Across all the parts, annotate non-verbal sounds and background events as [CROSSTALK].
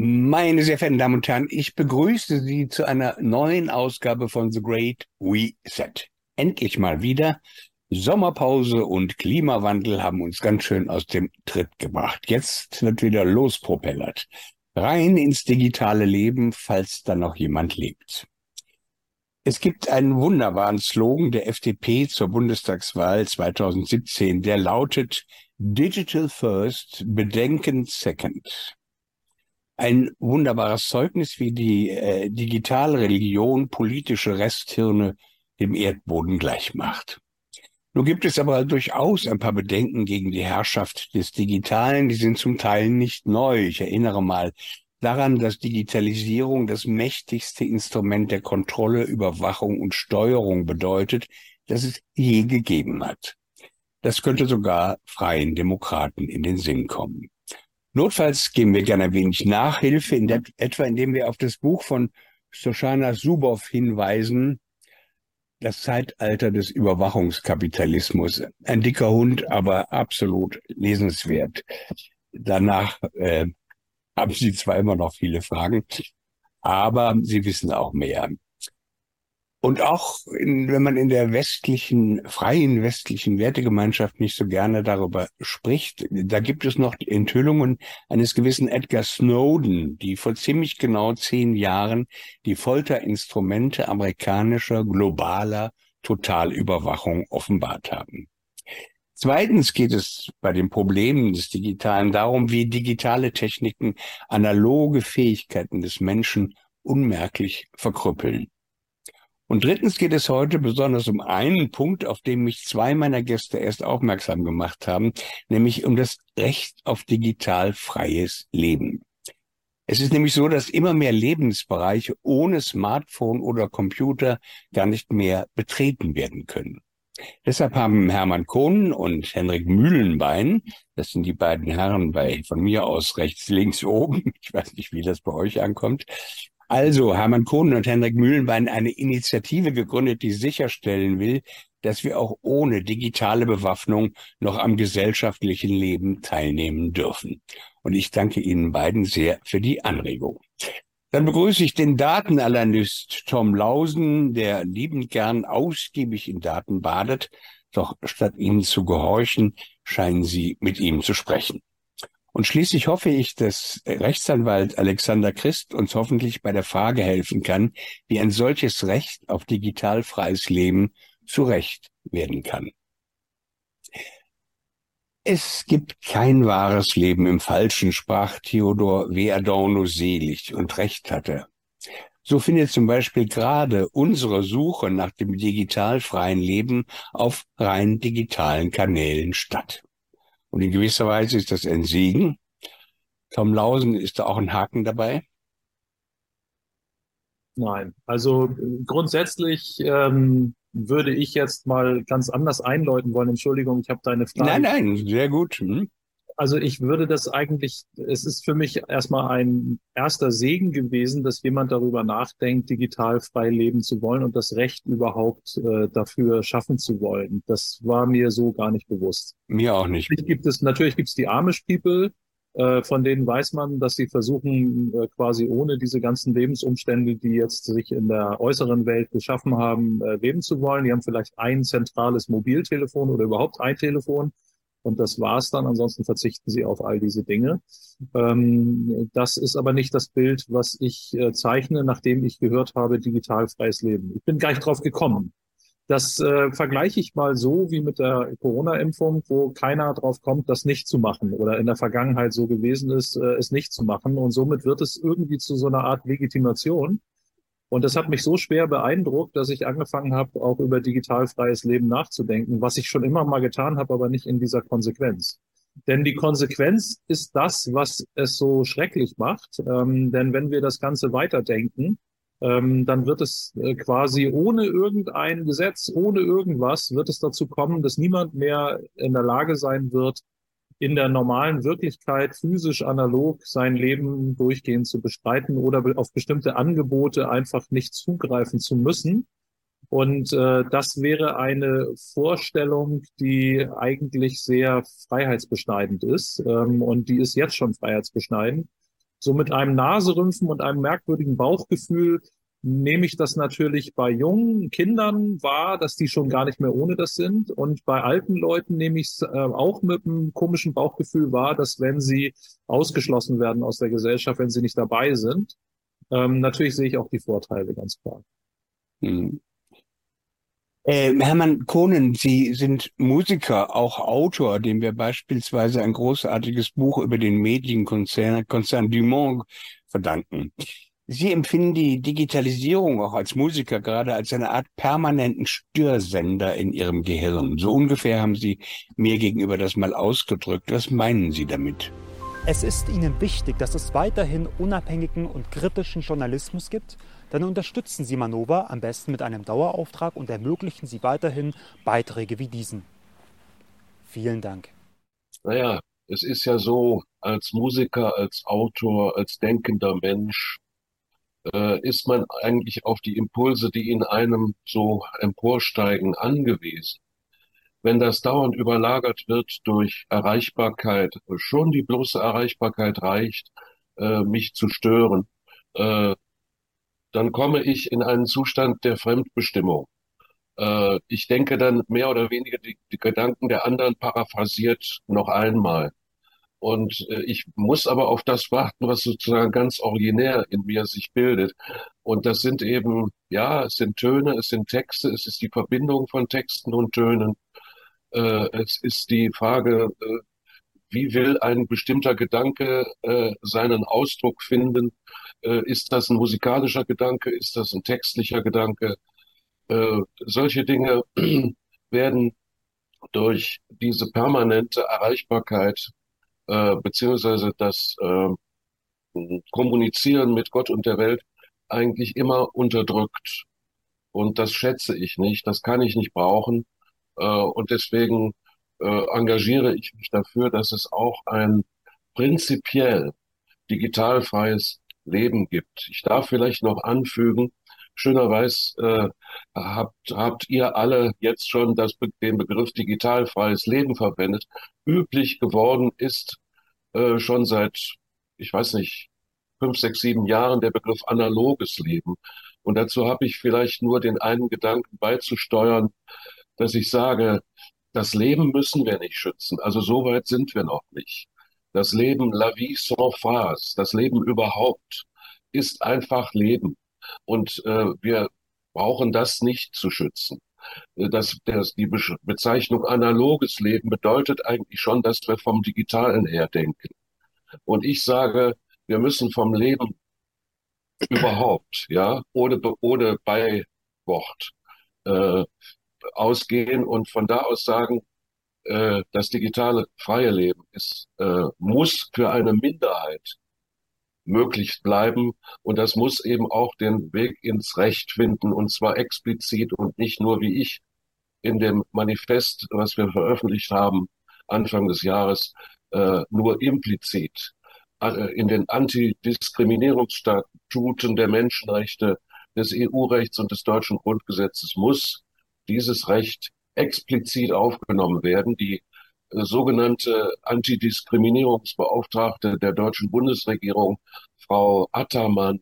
Meine sehr verehrten Damen und Herren, ich begrüße Sie zu einer neuen Ausgabe von The Great Reset. Endlich mal wieder. Sommerpause und Klimawandel haben uns ganz schön aus dem Tritt gebracht. Jetzt wird wieder lospropellert. Rein ins digitale Leben, falls da noch jemand lebt. Es gibt einen wunderbaren Slogan der FDP zur Bundestagswahl 2017, der lautet Digital First, Bedenken Second ein wunderbares Zeugnis, wie die äh, Digitalreligion politische Resthirne dem Erdboden gleich macht. Nun gibt es aber durchaus ein paar Bedenken gegen die Herrschaft des Digitalen, die sind zum Teil nicht neu. Ich erinnere mal daran, dass Digitalisierung das mächtigste Instrument der Kontrolle, Überwachung und Steuerung bedeutet, das es je gegeben hat. Das könnte sogar freien Demokraten in den Sinn kommen. Notfalls geben wir gerne ein wenig Nachhilfe, in der, etwa indem wir auf das Buch von Shoshana Zuboff hinweisen, das Zeitalter des Überwachungskapitalismus. Ein dicker Hund, aber absolut lesenswert. Danach äh, [LAUGHS] haben Sie zwar immer noch viele Fragen, aber Sie wissen auch mehr. Und auch in, wenn man in der westlichen, freien westlichen Wertegemeinschaft nicht so gerne darüber spricht, da gibt es noch Enthüllungen eines gewissen Edgar Snowden, die vor ziemlich genau zehn Jahren die Folterinstrumente amerikanischer globaler Totalüberwachung offenbart haben. Zweitens geht es bei den Problemen des Digitalen darum, wie digitale Techniken analoge Fähigkeiten des Menschen unmerklich verkrüppeln. Und drittens geht es heute besonders um einen Punkt, auf den mich zwei meiner Gäste erst aufmerksam gemacht haben, nämlich um das Recht auf digital freies Leben. Es ist nämlich so, dass immer mehr Lebensbereiche ohne Smartphone oder Computer gar nicht mehr betreten werden können. Deshalb haben Hermann Kohn und Henrik Mühlenbein, das sind die beiden Herren bei von mir aus rechts, links, oben, [LAUGHS] ich weiß nicht, wie das bei euch ankommt, also Hermann Kohn und Henrik Mühlenbein eine Initiative gegründet, die sicherstellen will, dass wir auch ohne digitale Bewaffnung noch am gesellschaftlichen Leben teilnehmen dürfen. Und ich danke Ihnen beiden sehr für die Anregung. Dann begrüße ich den Datenanalyst Tom Lausen, der liebend gern ausgiebig in Daten badet. Doch statt Ihnen zu gehorchen, scheinen Sie mit ihm zu sprechen. Und schließlich hoffe ich, dass Rechtsanwalt Alexander Christ uns hoffentlich bei der Frage helfen kann, wie ein solches Recht auf digital freies Leben zurecht werden kann. Es gibt kein wahres Leben im Falschen, sprach Theodor W. Adorno selig und recht hatte. So findet zum Beispiel gerade unsere Suche nach dem digital freien Leben auf rein digitalen Kanälen statt. Und in gewisser Weise ist das ein Segen. Tom Lausen, ist da auch ein Haken dabei? Nein, also grundsätzlich ähm, würde ich jetzt mal ganz anders einläuten wollen. Entschuldigung, ich habe deine Frage. Nein, nein, sehr gut. Hm also ich würde das eigentlich, es ist für mich erstmal ein erster Segen gewesen, dass jemand darüber nachdenkt, digital frei leben zu wollen und das Recht überhaupt äh, dafür schaffen zu wollen. Das war mir so gar nicht bewusst. Mir auch nicht. Natürlich gibt es, natürlich gibt es die Amish People, äh, von denen weiß man, dass sie versuchen, äh, quasi ohne diese ganzen Lebensumstände, die jetzt sich in der äußeren Welt geschaffen haben, äh, leben zu wollen. Die haben vielleicht ein zentrales Mobiltelefon oder überhaupt ein Telefon und das war's dann. Ansonsten verzichten sie auf all diese Dinge. Ähm, das ist aber nicht das Bild, was ich äh, zeichne, nachdem ich gehört habe, digital freies Leben. Ich bin gleich drauf gekommen. Das äh, vergleiche ich mal so wie mit der Corona-Impfung, wo keiner drauf kommt, das nicht zu machen oder in der Vergangenheit so gewesen ist, äh, es nicht zu machen. Und somit wird es irgendwie zu so einer Art Legitimation. Und das hat mich so schwer beeindruckt, dass ich angefangen habe, auch über digital freies Leben nachzudenken, was ich schon immer mal getan habe, aber nicht in dieser Konsequenz. Denn die Konsequenz ist das, was es so schrecklich macht. Ähm, denn wenn wir das Ganze weiterdenken, ähm, dann wird es äh, quasi ohne irgendein Gesetz, ohne irgendwas, wird es dazu kommen, dass niemand mehr in der Lage sein wird, in der normalen Wirklichkeit physisch analog sein Leben durchgehend zu bestreiten oder auf bestimmte Angebote einfach nicht zugreifen zu müssen. Und äh, das wäre eine Vorstellung, die eigentlich sehr freiheitsbeschneidend ist. Ähm, und die ist jetzt schon freiheitsbeschneidend. So mit einem Naserümpfen und einem merkwürdigen Bauchgefühl nehme ich das natürlich bei jungen Kindern wahr, dass die schon gar nicht mehr ohne das sind. Und bei alten Leuten nehme ich es äh, auch mit einem komischen Bauchgefühl wahr, dass wenn sie ausgeschlossen werden aus der Gesellschaft, wenn sie nicht dabei sind, ähm, natürlich sehe ich auch die Vorteile, ganz klar. Hm. Äh, Hermann Kohnen, Sie sind Musiker, auch Autor, dem wir beispielsweise ein großartiges Buch über den Medienkonzern Konzern Dumont verdanken. Sie empfinden die Digitalisierung auch als Musiker gerade als eine Art permanenten Störsender in Ihrem Gehirn. So ungefähr haben Sie mir gegenüber das mal ausgedrückt. Was meinen Sie damit? Es ist Ihnen wichtig, dass es weiterhin unabhängigen und kritischen Journalismus gibt. Dann unterstützen Sie Manova am besten mit einem Dauerauftrag und ermöglichen Sie weiterhin Beiträge wie diesen. Vielen Dank. Naja, es ist ja so, als Musiker, als Autor, als denkender Mensch äh, ist man eigentlich auf die Impulse, die in einem so emporsteigen, angewiesen. Wenn das dauernd überlagert wird durch Erreichbarkeit, schon die bloße Erreichbarkeit reicht, äh, mich zu stören, äh, dann komme ich in einen Zustand der Fremdbestimmung. Ich denke dann mehr oder weniger die, die Gedanken der anderen paraphrasiert noch einmal. Und äh, ich muss aber auf das warten, was sozusagen ganz originär in mir sich bildet. Und das sind eben, ja, es sind Töne, es sind Texte, es ist die Verbindung von Texten und Tönen. Äh, es ist die Frage, äh, wie will ein bestimmter Gedanke äh, seinen Ausdruck finden? Äh, ist das ein musikalischer Gedanke? Ist das ein textlicher Gedanke? Äh, solche Dinge [CLEARS THROAT] werden durch diese permanente Erreichbarkeit äh, beziehungsweise das äh, Kommunizieren mit Gott und der Welt eigentlich immer unterdrückt. Und das schätze ich nicht, das kann ich nicht brauchen. Äh, und deswegen äh, engagiere ich mich dafür, dass es auch ein prinzipiell digitalfreies Leben gibt. Ich darf vielleicht noch anfügen, schönerweise äh, habt, habt ihr alle jetzt schon das, den Begriff digitalfreies Leben verwendet. Üblich geworden ist äh, schon seit, ich weiß nicht, fünf, sechs, sieben Jahren der Begriff analoges Leben. Und dazu habe ich vielleicht nur den einen Gedanken beizusteuern, dass ich sage, das Leben müssen wir nicht schützen. Also so weit sind wir noch nicht. Das Leben, la vie sans phase, das Leben überhaupt, ist einfach Leben. Und äh, wir brauchen das nicht zu schützen. Äh, das, das, die Bezeichnung analoges Leben bedeutet eigentlich schon, dass wir vom Digitalen her denken. Und ich sage, wir müssen vom Leben überhaupt, ja, ohne, ohne Beiwort äh, ausgehen und von da aus sagen, äh, das digitale freie Leben ist, äh, muss für eine Minderheit möglich bleiben. Und das muss eben auch den Weg ins Recht finden, und zwar explizit und nicht nur wie ich in dem Manifest, was wir veröffentlicht haben, Anfang des Jahres, äh, nur implizit. Äh, in den Antidiskriminierungsstatuten der Menschenrechte, des EU-Rechts und des deutschen Grundgesetzes muss dieses Recht explizit aufgenommen werden. Die sogenannte Antidiskriminierungsbeauftragte der deutschen Bundesregierung, Frau Attermann,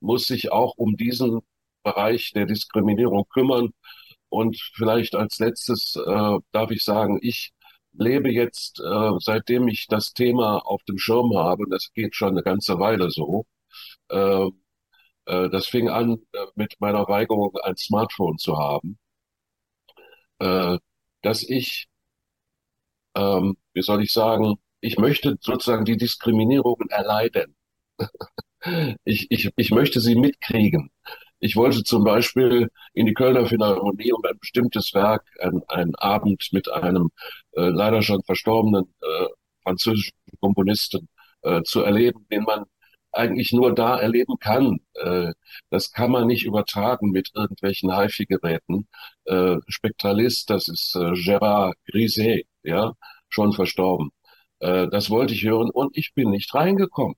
muss sich auch um diesen Bereich der Diskriminierung kümmern. Und vielleicht als letztes äh, darf ich sagen, ich lebe jetzt, äh, seitdem ich das Thema auf dem Schirm habe, das geht schon eine ganze Weile so, äh, äh, das fing an äh, mit meiner Weigerung, ein Smartphone zu haben, äh, dass ich ähm, wie soll ich sagen, ich möchte sozusagen die Diskriminierungen erleiden. [LAUGHS] ich, ich, ich möchte sie mitkriegen. Ich wollte zum Beispiel in die Kölner Philharmonie um ein bestimmtes Werk, ein, ein Abend mit einem äh, leider schon verstorbenen äh, französischen Komponisten äh, zu erleben, den man eigentlich nur da erleben kann. Äh, das kann man nicht übertragen mit irgendwelchen HiFi-Geräten. Äh, Spektralist, das ist äh, Gérard Griset, ja, schon verstorben. Äh, das wollte ich hören und ich bin nicht reingekommen,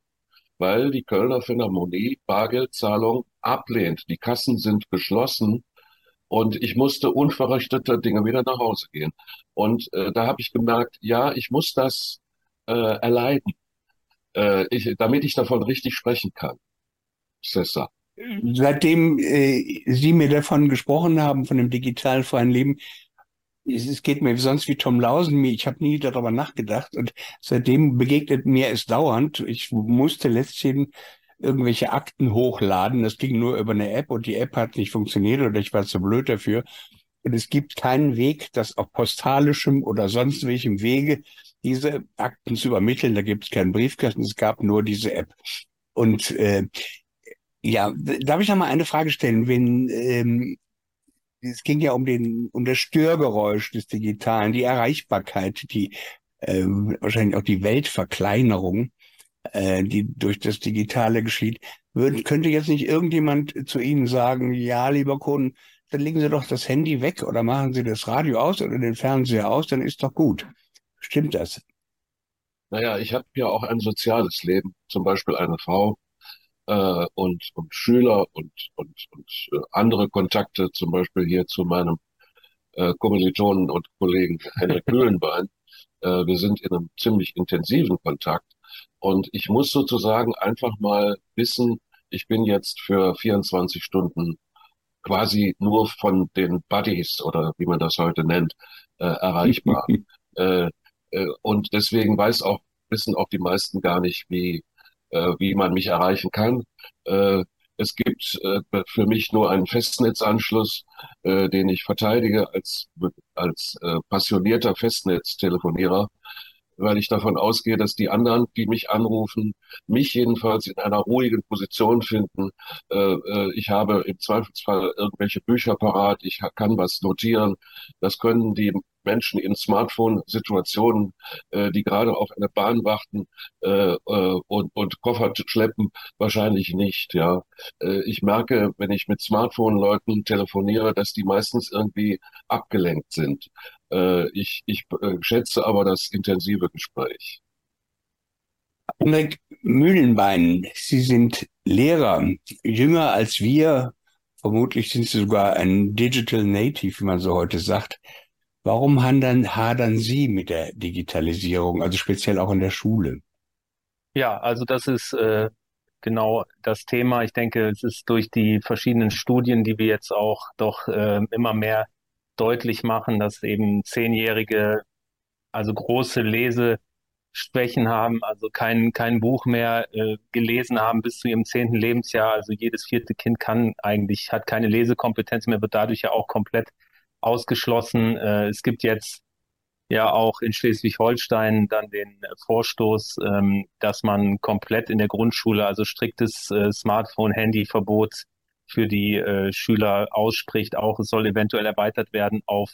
weil die Kölner Philharmonie Bargeldzahlung ablehnt. Die Kassen sind geschlossen und ich musste unverrichteter Dinge wieder nach Hause gehen. Und äh, da habe ich gemerkt, ja, ich muss das äh, erleiden. äh, ich, damit ich davon richtig sprechen kann. Cessa. Seitdem äh, Sie mir davon gesprochen haben, von dem digitalfreien Leben, es geht mir sonst wie Tom Lausen, ich habe nie darüber nachgedacht und seitdem begegnet mir es dauernd. Ich musste letztens irgendwelche Akten hochladen, das ging nur über eine App und die App hat nicht funktioniert oder ich war zu blöd dafür. Und es gibt keinen Weg, das auf postalischem oder sonst welchem Wege diese Akten zu übermitteln. Da gibt es keinen Briefkasten, es gab nur diese App. Und äh, ja, darf ich noch mal eine Frage stellen? Wenn ähm, es ging ja um den um das Störgeräusch des Digitalen, die Erreichbarkeit, die äh, wahrscheinlich auch die Weltverkleinerung, äh, die durch das Digitale geschieht. Würden, könnte jetzt nicht irgendjemand zu Ihnen sagen, ja, lieber Kunden, dann legen Sie doch das Handy weg oder machen Sie das Radio aus oder den Fernseher aus, dann ist doch gut. Stimmt das? Naja, ich habe ja auch ein soziales Leben, zum Beispiel eine Frau äh, und, und Schüler und, und, und äh, andere Kontakte, zum Beispiel hier zu meinem äh, Kommilitonen und Kollegen Henrik [LAUGHS] Mühlenbein. Äh, wir sind in einem ziemlich intensiven Kontakt und ich muss sozusagen einfach mal wissen, ich bin jetzt für 24 Stunden quasi nur von den Buddies oder wie man das heute nennt, äh, erreichbar. [LAUGHS] äh, äh, und deswegen weiß auch, wissen auch die meisten gar nicht, wie, äh, wie man mich erreichen kann. Äh, es gibt äh, für mich nur einen Festnetzanschluss, äh, den ich verteidige als, als äh, passionierter Festnetztelefonierer weil ich davon ausgehe, dass die anderen, die mich anrufen, mich jedenfalls in einer ruhigen Position finden. Äh, äh, ich habe im Zweifelsfall irgendwelche Bücher parat, ich kann was notieren. Das können die Menschen in Smartphone-Situationen, äh, die gerade auf eine Bahn warten äh, äh, und, und Koffer schleppen, wahrscheinlich nicht. Ja, äh, ich merke, wenn ich mit Smartphone-Leuten telefoniere, dass die meistens irgendwie abgelenkt sind. Äh, ich ich äh, schätze aber das intensive Gespräch. Henrik Mühlenbein, Sie sind Lehrer, jünger als wir. Vermutlich sind Sie sogar ein Digital Native, wie man so heute sagt. Warum hadern, hadern Sie mit der Digitalisierung, also speziell auch in der Schule? Ja, also das ist äh, genau das Thema. Ich denke, es ist durch die verschiedenen Studien, die wir jetzt auch doch äh, immer mehr deutlich machen, dass eben Zehnjährige also große Leseschwächen haben, also kein, kein Buch mehr äh, gelesen haben bis zu ihrem zehnten Lebensjahr. Also jedes vierte Kind kann eigentlich, hat keine Lesekompetenz mehr, wird dadurch ja auch komplett ausgeschlossen. Äh, es gibt jetzt ja auch in Schleswig-Holstein dann den Vorstoß, ähm, dass man komplett in der Grundschule, also striktes äh, Smartphone-Handy-Verbot für die äh, Schüler ausspricht. Auch es soll eventuell erweitert werden auf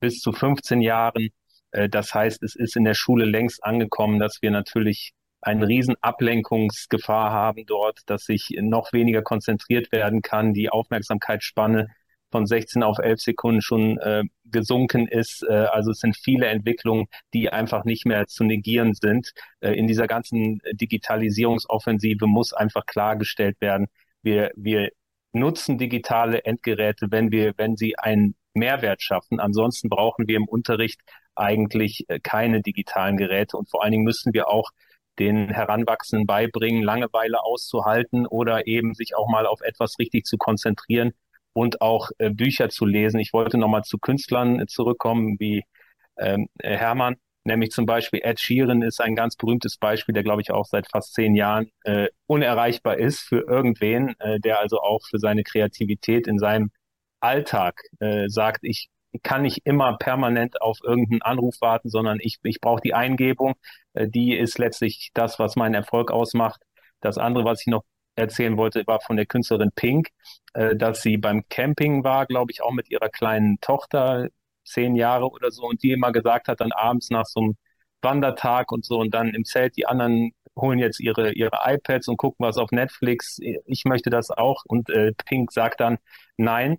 bis zu 15 Jahren. Äh, das heißt, es ist in der Schule längst angekommen, dass wir natürlich eine riesen Ablenkungsgefahr haben dort, dass sich noch weniger konzentriert werden kann, die Aufmerksamkeitsspanne von 16 auf 11 Sekunden schon äh, gesunken ist. Äh, also es sind viele Entwicklungen, die einfach nicht mehr zu negieren sind. Äh, in dieser ganzen Digitalisierungsoffensive muss einfach klargestellt werden, wir, wir nutzen digitale Endgeräte, wenn wir, wenn sie einen Mehrwert schaffen. Ansonsten brauchen wir im Unterricht eigentlich äh, keine digitalen Geräte und vor allen Dingen müssen wir auch den Heranwachsenden beibringen, Langeweile auszuhalten oder eben sich auch mal auf etwas richtig zu konzentrieren und auch äh, Bücher zu lesen. Ich wollte nochmal zu Künstlern äh, zurückkommen, wie ähm, Hermann. Nämlich zum Beispiel Ed Sheeran ist ein ganz berühmtes Beispiel, der glaube ich auch seit fast zehn Jahren äh, unerreichbar ist für irgendwen, äh, der also auch für seine Kreativität in seinem Alltag äh, sagt, ich kann nicht immer permanent auf irgendeinen Anruf warten, sondern ich, ich brauche die Eingebung. Äh, die ist letztlich das, was meinen Erfolg ausmacht. Das andere, was ich noch erzählen wollte, war von der Künstlerin Pink, äh, dass sie beim Camping war, glaube ich, auch mit ihrer kleinen Tochter, zehn Jahre oder so und die immer gesagt hat, dann abends nach so einem Wandertag und so und dann im Zelt, die anderen holen jetzt ihre, ihre iPads und gucken was auf Netflix. Ich möchte das auch. Und äh, Pink sagt dann, nein,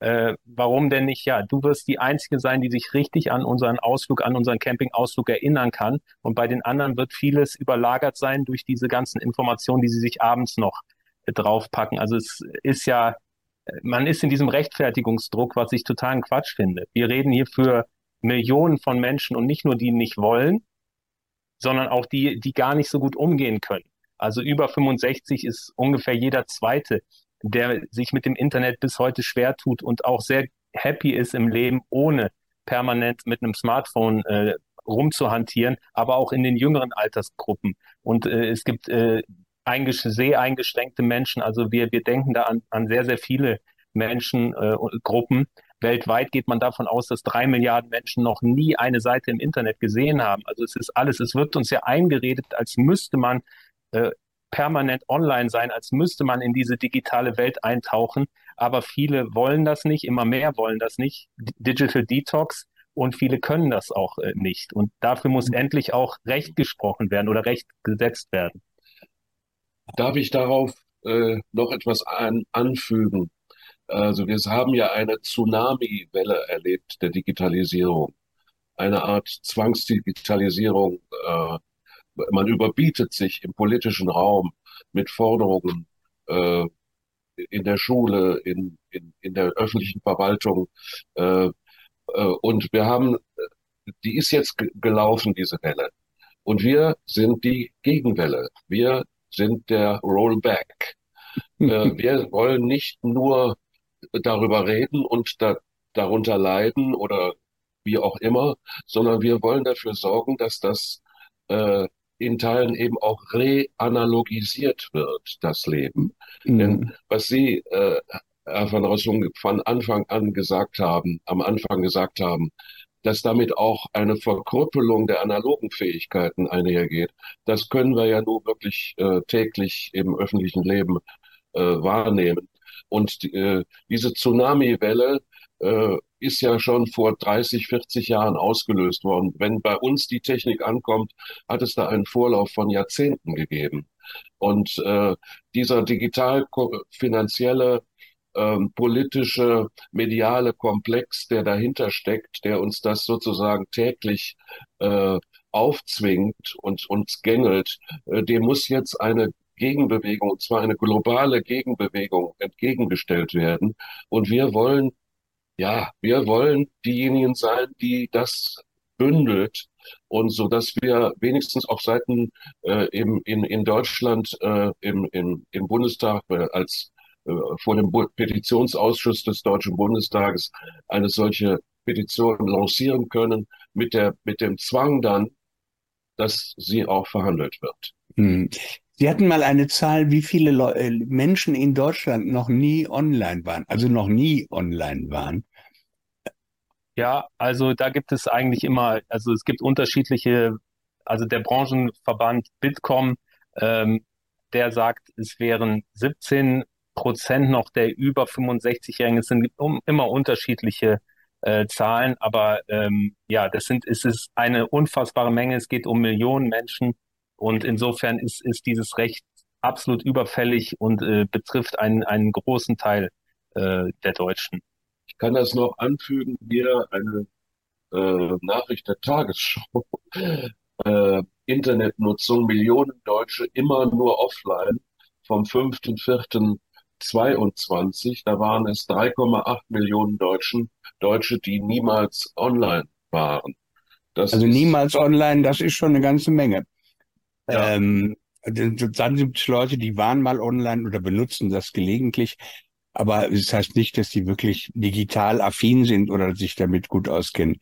äh, warum denn nicht? Ja, du wirst die Einzige sein, die sich richtig an unseren Ausflug, an unseren Campingausflug erinnern kann. Und bei den anderen wird vieles überlagert sein durch diese ganzen Informationen, die sie sich abends noch äh, draufpacken. Also es ist ja man ist in diesem Rechtfertigungsdruck, was ich totalen Quatsch finde. Wir reden hier für Millionen von Menschen und nicht nur die nicht wollen, sondern auch die, die gar nicht so gut umgehen können. Also über 65 ist ungefähr jeder Zweite, der sich mit dem Internet bis heute schwer tut und auch sehr happy ist im Leben, ohne permanent mit einem Smartphone äh, rumzuhantieren, aber auch in den jüngeren Altersgruppen. Und äh, es gibt äh, sehr eingeschränkte Menschen. Also wir, wir denken da an, an sehr, sehr viele Menschengruppen. Äh, Weltweit geht man davon aus, dass drei Milliarden Menschen noch nie eine Seite im Internet gesehen haben. Also es ist alles, es wird uns ja eingeredet, als müsste man äh, permanent online sein, als müsste man in diese digitale Welt eintauchen. Aber viele wollen das nicht, immer mehr wollen das nicht. Digital Detox und viele können das auch äh, nicht. Und dafür muss mhm. endlich auch Recht gesprochen werden oder Recht gesetzt werden. Darf ich darauf äh, noch etwas an, anfügen? Also wir haben ja eine Tsunami-Welle erlebt der Digitalisierung, eine Art Zwangsdigitalisierung. Äh, man überbietet sich im politischen Raum mit Forderungen äh, in der Schule, in, in, in der öffentlichen Verwaltung. Äh, äh, und wir haben, die ist jetzt gelaufen, diese Welle. Und wir sind die Gegenwelle. Wir sind der Rollback. Äh, [LAUGHS] wir wollen nicht nur darüber reden und da, darunter leiden oder wie auch immer, sondern wir wollen dafür sorgen, dass das äh, in Teilen eben auch reanalogisiert wird, das Leben. Mhm. Denn was Sie, äh, Herr van Rossum, von Anfang an gesagt haben, am Anfang gesagt haben, dass damit auch eine Verkrüppelung der analogen Fähigkeiten einhergeht, das können wir ja nur wirklich äh, täglich im öffentlichen Leben äh, wahrnehmen. Und äh, diese Tsunami-Welle äh, ist ja schon vor 30, 40 Jahren ausgelöst worden. Wenn bei uns die Technik ankommt, hat es da einen Vorlauf von Jahrzehnten gegeben. Und äh, dieser digital-finanzielle, ähm, politische, mediale Komplex, der dahinter steckt, der uns das sozusagen täglich äh, aufzwingt und uns gängelt, äh, dem muss jetzt eine Gegenbewegung, und zwar eine globale Gegenbewegung entgegengestellt werden. Und wir wollen, ja, wir wollen diejenigen sein, die das bündelt und so, dass wir wenigstens auf Seiten äh, im, in, in Deutschland äh, im, im, im Bundestag äh, als äh, vor dem Petitionsausschuss des Deutschen Bundestages eine solche Petition lancieren können mit der mit dem Zwang dann, dass sie auch verhandelt wird. Hm. Sie hatten mal eine Zahl, wie viele Leu äh, Menschen in Deutschland noch nie online waren, also noch nie online waren. Ja, also da gibt es eigentlich immer, also es gibt unterschiedliche, also der Branchenverband Bitkom, ähm, der sagt, es wären 17 Prozent noch der über 65-Jährigen. Es sind um, immer unterschiedliche äh, Zahlen, aber ähm, ja, das sind, es ist eine unfassbare Menge. Es geht um Millionen Menschen und insofern ist, ist dieses Recht absolut überfällig und äh, betrifft einen, einen großen Teil äh, der Deutschen. Kann das noch anfügen, hier eine äh, Nachricht der Tagesschau. [LAUGHS] äh, Internetnutzung, Millionen Deutsche immer nur offline vom 5.4.22. Da waren es 3,8 Millionen Deutschen, Deutsche, die niemals online waren. Das also niemals online, das ist schon eine ganze Menge. Ja. Ähm, dann gibt es Leute, die waren mal online oder benutzen das gelegentlich. Aber das heißt nicht, dass die wirklich digital affin sind oder sich damit gut auskennen.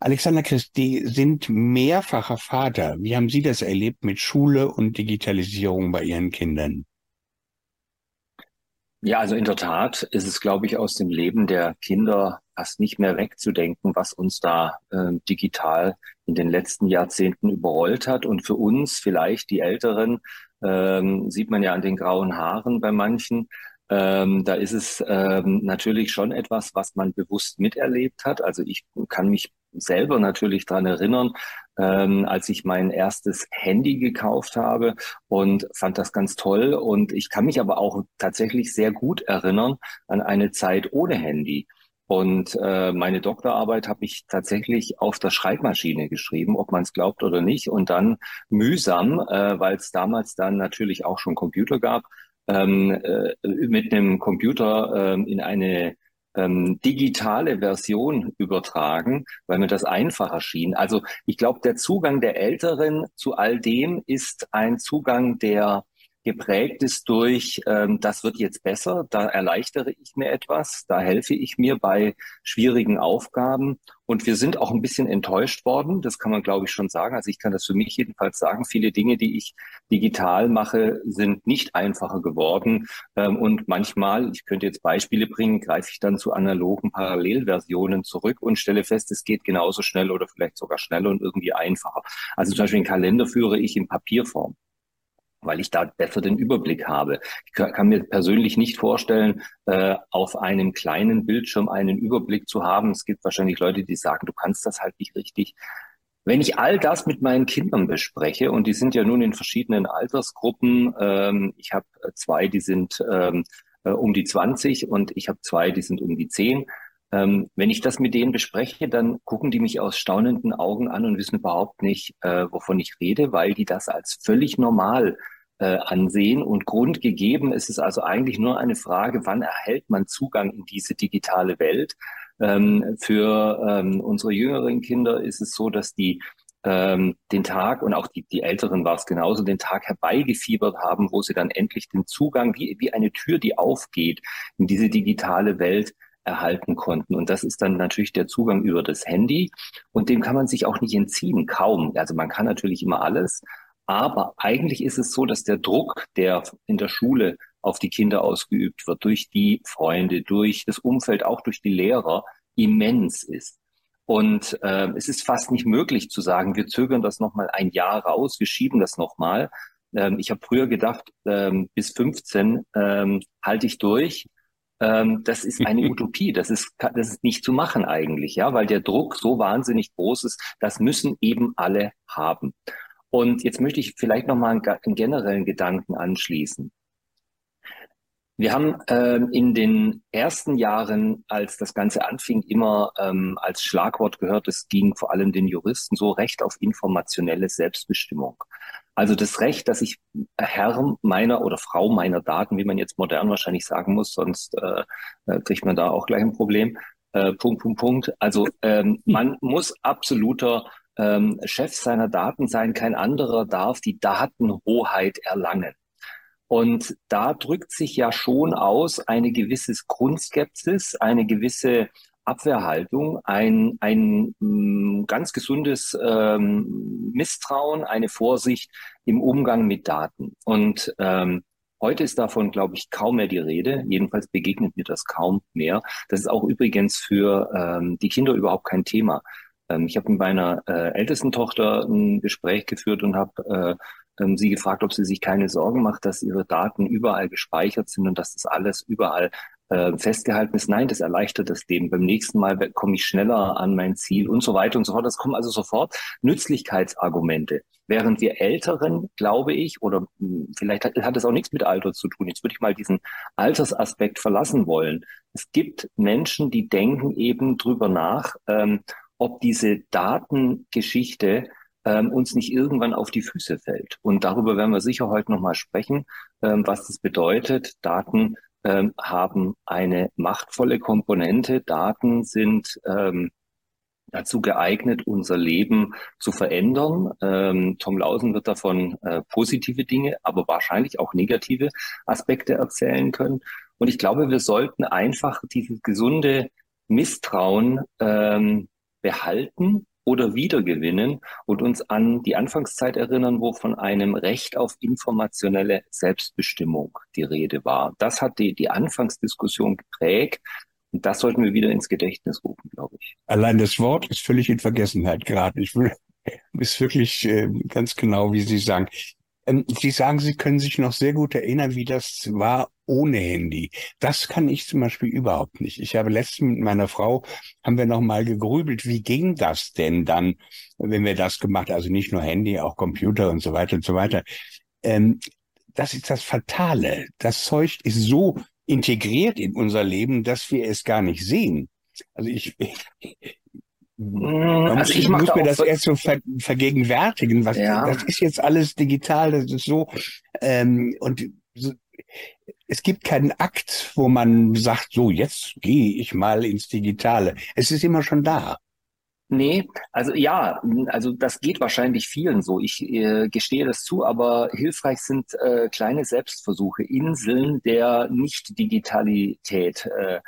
Alexander Christ, die sind mehrfacher Vater. Wie haben Sie das erlebt mit Schule und Digitalisierung bei Ihren Kindern? Ja, also in der Tat ist es, glaube ich, aus dem Leben der Kinder fast nicht mehr wegzudenken, was uns da äh, digital in den letzten Jahrzehnten überrollt hat. Und für uns, vielleicht die Älteren, ähm, sieht man ja an den grauen Haaren bei manchen, ähm, da ist es ähm, natürlich schon etwas, was man bewusst miterlebt hat. Also ich kann mich selber natürlich dran erinnern, ähm, als ich mein erstes Handy gekauft habe und fand das ganz toll. Und ich kann mich aber auch tatsächlich sehr gut erinnern an eine Zeit ohne Handy. Und äh, meine Doktorarbeit habe ich tatsächlich auf der Schreibmaschine geschrieben, ob man es glaubt oder nicht. Und dann mühsam, äh, weil es damals dann natürlich auch schon Computer gab, ähm, äh, mit einem Computer äh, in eine ähm, digitale Version übertragen, weil mir das einfacher schien. Also ich glaube, der Zugang der Älteren zu all dem ist ein Zugang, der geprägt ist durch, ähm, das wird jetzt besser, da erleichtere ich mir etwas, da helfe ich mir bei schwierigen Aufgaben. Und wir sind auch ein bisschen enttäuscht worden, das kann man, glaube ich, schon sagen. Also ich kann das für mich jedenfalls sagen. Viele Dinge, die ich digital mache, sind nicht einfacher geworden. Ähm, und manchmal, ich könnte jetzt Beispiele bringen, greife ich dann zu analogen Parallelversionen zurück und stelle fest, es geht genauso schnell oder vielleicht sogar schneller und irgendwie einfacher. Also zum Beispiel einen Kalender führe ich in Papierform weil ich da besser den Überblick habe. Ich kann mir persönlich nicht vorstellen, äh, auf einem kleinen Bildschirm einen Überblick zu haben. Es gibt wahrscheinlich Leute, die sagen, du kannst das halt nicht richtig. Wenn ich all das mit meinen Kindern bespreche, und die sind ja nun in verschiedenen Altersgruppen, ähm, ich habe zwei, die sind ähm, äh, um die 20 und ich habe zwei, die sind um die 10. Ähm, wenn ich das mit denen bespreche, dann gucken die mich aus staunenden Augen an und wissen überhaupt nicht, äh, wovon ich rede, weil die das als völlig normal äh, ansehen. Und grundgegeben ist es also eigentlich nur eine Frage, wann erhält man Zugang in diese digitale Welt? Ähm, für ähm, unsere jüngeren Kinder ist es so, dass die ähm, den Tag und auch die, die Älteren war es genauso, den Tag herbeigefiebert haben, wo sie dann endlich den Zugang, wie, wie eine Tür, die aufgeht, in diese digitale Welt erhalten konnten. Und das ist dann natürlich der Zugang über das Handy. Und dem kann man sich auch nicht entziehen, kaum. Also man kann natürlich immer alles, aber eigentlich ist es so, dass der Druck, der in der Schule auf die Kinder ausgeübt wird, durch die Freunde, durch das Umfeld, auch durch die Lehrer, immens ist. Und äh, es ist fast nicht möglich zu sagen, wir zögern das nochmal ein Jahr raus, wir schieben das nochmal. Ähm, ich habe früher gedacht, ähm, bis 15 ähm, halte ich durch. Ähm, das ist eine [LAUGHS] Utopie, das ist, das ist nicht zu machen eigentlich, ja, weil der Druck so wahnsinnig groß ist, das müssen eben alle haben. Und jetzt möchte ich vielleicht nochmal einen, einen generellen Gedanken anschließen. Wir haben ähm, in den ersten Jahren, als das Ganze anfing, immer ähm, als Schlagwort gehört, es ging vor allem den Juristen so Recht auf informationelle Selbstbestimmung. Also das Recht, dass ich Herr meiner oder Frau meiner Daten, wie man jetzt modern wahrscheinlich sagen muss, sonst äh, äh kriegt man da auch gleich ein Problem. Äh, Punkt, Punkt, Punkt. Also ähm, man muss absoluter ähm, Chef seiner Daten sein, kein anderer darf die Datenhoheit erlangen. Und da drückt sich ja schon aus eine gewisse Grundskepsis, eine gewisse Abwehrhaltung, ein, ein mh, mm, ganz gesundes ähm, Misstrauen, eine Vorsicht im Umgang mit Daten. Und ähm, heute ist davon, glaube ich, kaum mehr die Rede. Jedenfalls begegnet mir das kaum mehr. Das ist auch übrigens für ähm, die Kinder überhaupt kein Thema. Ähm, ich habe mit meiner äh, ältesten Tochter ein Gespräch geführt und habe äh, ähm, sie gefragt, ob sie sich keine Sorgen macht, dass ihre Daten überall gespeichert sind und dass das alles überall äh, festgehalten ist. Nein, das erleichtert das Leben. Beim nächsten Mal komme ich schneller an mein Ziel und so weiter und so fort. Das kommen also sofort Nützlichkeitsargumente. Während wir Älteren, glaube ich, oder hm, vielleicht hat, hat es auch nichts mit Alter zu tun. Jetzt würde ich mal diesen Altersaspekt verlassen wollen. Es gibt Menschen, die denken eben drüber nach, ähm, ob diese Datengeschichte ähm, uns nicht irgendwann auf die Füße fällt. Und darüber werden wir sicher heute nochmal sprechen, ähm, was das bedeutet. Daten ähm, haben eine machtvolle Komponente. Daten sind ähm, dazu geeignet, unser Leben zu verändern. Ähm, Tom Lausen wird davon äh, positive Dinge, aber wahrscheinlich auch negative Aspekte erzählen können. Und ich glaube, wir sollten einfach dieses gesunde Misstrauen ähm, behalten oder wiedergewinnen und uns an die Anfangszeit erinnern, wo von einem Recht auf informationelle Selbstbestimmung die Rede war. Das hat die, die Anfangsdiskussion geprägt. Und das sollten wir wieder ins Gedächtnis rufen, glaube ich. Allein das Wort ist völlig in Vergessenheit geraten. Ich will, [LAUGHS] ist wirklich äh, ganz genau, wie Sie sagen. Ähm, Sie sagen, Sie können sich noch sehr gut erinnern, wie das war ohne Handy. Das kann ich zum Beispiel überhaupt nicht. Ich habe letztens mit meiner Frau, haben wir noch mal gegrübelt, wie ging das denn dann, wenn wir das gemacht, also nicht nur Handy, auch Computer und so weiter und so weiter. Ähm, das ist das Fatale. Das Zeug ist so integriert in unser Leben, dass wir es gar nicht sehen. Also ich, also ich muss mir das erst so ver vergegenwärtigen. Was, ja. Das ist jetzt alles digital, das ist so. Ähm, und so, es gibt keinen Akt, wo man sagt, so jetzt gehe ich mal ins Digitale. Es ist immer schon da. Nee, also ja, also das geht wahrscheinlich vielen so. Ich äh, gestehe das zu, aber hilfreich sind äh, kleine Selbstversuche, Inseln der Nicht-Digitalität. Äh,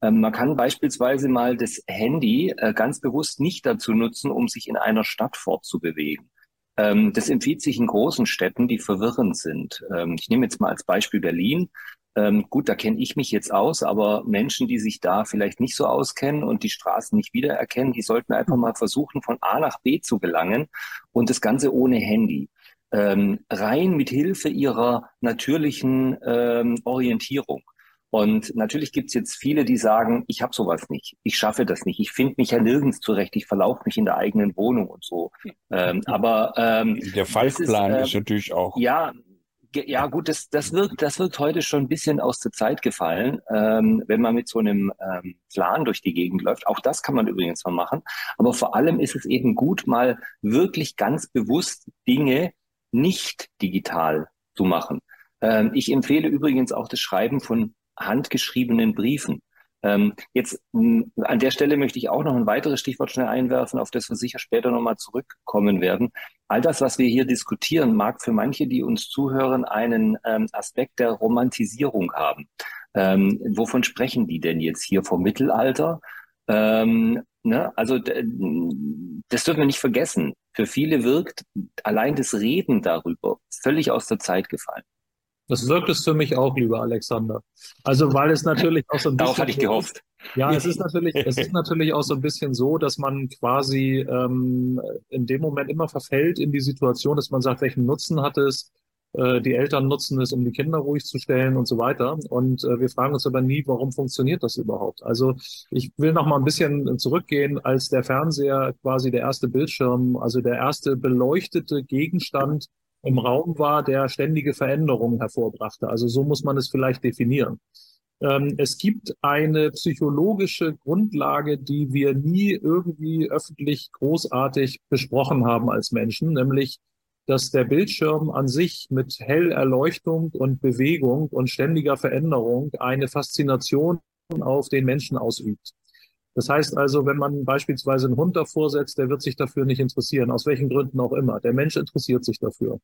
man kann beispielsweise mal das Handy äh, ganz bewusst nicht dazu nutzen, um sich in einer Stadt fortzubewegen. Ähm, das empfiehlt sich in großen Städten, die verwirrend sind. Ähm, ich nehme jetzt mal als Beispiel Berlin. Ähm, gut, da kenne ich mich jetzt aus, aber Menschen, die sich da vielleicht nicht so auskennen und die Straßen nicht wiedererkennen, die sollten einfach mal versuchen, von A nach B zu gelangen und das Ganze ohne Handy. Ähm, rein mit Hilfe ihrer natürlichen ähm, Orientierung. Und natürlich gibt's jetzt viele, die sagen, ich habe sowas nicht, ich schaffe das nicht, ich finde mich ja nirgends zurecht, ich verlaufe mich in der eigenen Wohnung und so. Ähm, aber ähm, [LAUGHS] der Falkplan ist, äh, ist, natürlich auch. Ja, ja gut, das, das wirkt, das wirkt heute schon ein bisschen aus der Zeit gefallen, ähm, wenn man mit so einem ähm, Plan durch die Gegend läuft. Auch das kann man übrigens mal machen. Aber vor allem ist es eben gut, mal wirklich ganz bewusst Dinge nicht digital zu machen. Ähm, ich empfehle übrigens auch das Schreiben von handgeschriebenen Briefen. Ähm, jetzt an der Stelle möchte ich auch noch ein weiteres Stichwort schnell einwerfen, auf das wir sicher später nochmal zurückkommen werden. All das, was wir hier diskutieren, mag für manche, die uns zuhören, einen ähm, Aspekt der Romantisierung haben. Ähm, wovon sprechen die denn jetzt hier vom Mittelalter? Ähm, ne? Also das dürfen wir nicht vergessen. Für viele wirkt allein das Reden darüber völlig aus der Zeit gefallen. Das wirkt es für mich auch, lieber Alexander. Also, weil es natürlich auch so ein bisschen. Darauf hatte ich gehofft. Ja, es ist natürlich, es ist natürlich auch so ein bisschen so, dass man quasi ähm, in dem Moment immer verfällt in die Situation, dass man sagt, welchen Nutzen hat es? Äh, die Eltern nutzen es, um die Kinder ruhig zu stellen und so weiter. Und äh, wir fragen uns aber nie, warum funktioniert das überhaupt? Also ich will noch mal ein bisschen zurückgehen, als der Fernseher quasi der erste Bildschirm, also der erste beleuchtete Gegenstand im Raum war, der ständige Veränderungen hervorbrachte. Also so muss man es vielleicht definieren. Ähm, es gibt eine psychologische Grundlage, die wir nie irgendwie öffentlich großartig besprochen haben als Menschen, nämlich dass der Bildschirm an sich mit Hellerleuchtung und Bewegung und ständiger Veränderung eine Faszination auf den Menschen ausübt. Das heißt also, wenn man beispielsweise einen Hund davor setzt, der wird sich dafür nicht interessieren, aus welchen Gründen auch immer. Der Mensch interessiert sich dafür.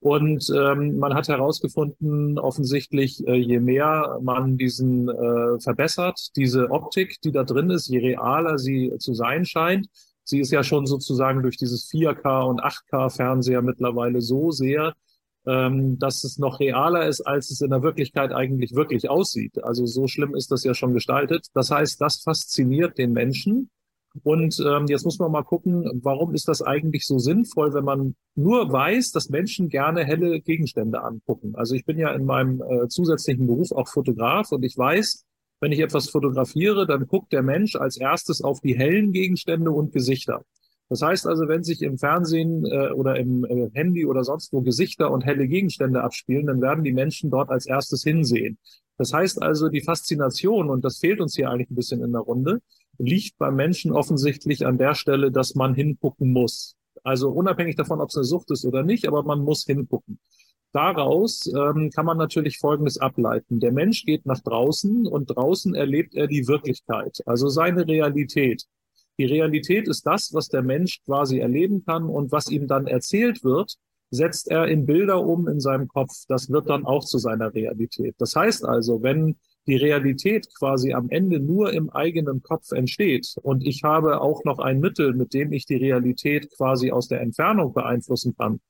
Und ähm, man hat herausgefunden, offensichtlich, äh, je mehr man diesen äh, verbessert, diese Optik, die da drin ist, je realer sie zu sein scheint, sie ist ja schon sozusagen durch dieses 4K und 8K Fernseher mittlerweile so sehr ähm, dass es noch realer ist, als es in der Wirklichkeit eigentlich wirklich aussieht. Also so schlimm ist das ja schon gestaltet. Das heißt, das fasziniert den Menschen. Und ähm, jetzt muss man mal gucken, warum ist das eigentlich so sinnvoll, wenn man nur weiß, dass Menschen gerne helle Gegenstände angucken. Also ich bin ja in meinem äh, zusätzlichen Beruf auch Fotograf und ich weiß, wenn ich etwas fotografiere, dann guckt der Mensch als erstes auf die hellen Gegenstände und Gesichter. Das heißt also, wenn sich im Fernsehen äh, oder im äh, Handy oder sonst wo Gesichter und helle Gegenstände abspielen, dann werden die Menschen dort als erstes hinsehen. Das heißt also, die Faszination, und das fehlt uns hier eigentlich ein bisschen in der Runde, liegt beim Menschen offensichtlich an der Stelle, dass man hingucken muss. Also unabhängig davon, ob es eine Sucht ist oder nicht, aber man muss hingucken. Daraus ähm, kann man natürlich Folgendes ableiten. Der Mensch geht nach draußen und draußen erlebt er die Wirklichkeit, also seine Realität. Die Realität ist das, was der Mensch quasi erleben kann und was ihm dann erzählt wird, setzt er in Bilder um in seinem Kopf. Das wird dann auch zu seiner Realität. Das heißt also, wenn die Realität quasi am Ende nur im eigenen Kopf entsteht und ich habe auch noch ein Mittel, mit dem ich die Realität quasi aus der Entfernung beeinflussen kann,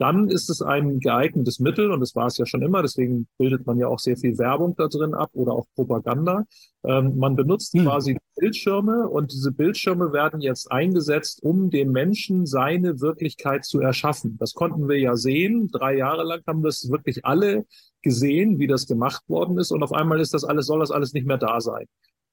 dann ist es ein geeignetes Mittel und das war es ja schon immer, deswegen bildet man ja auch sehr viel Werbung da drin ab oder auch Propaganda. Ähm, man benutzt hm. quasi Bildschirme und diese Bildschirme werden jetzt eingesetzt, um dem Menschen seine Wirklichkeit zu erschaffen. Das konnten wir ja sehen. Drei Jahre lang haben das wirklich alle gesehen, wie das gemacht worden ist und auf einmal ist das alles, soll das alles nicht mehr da sein.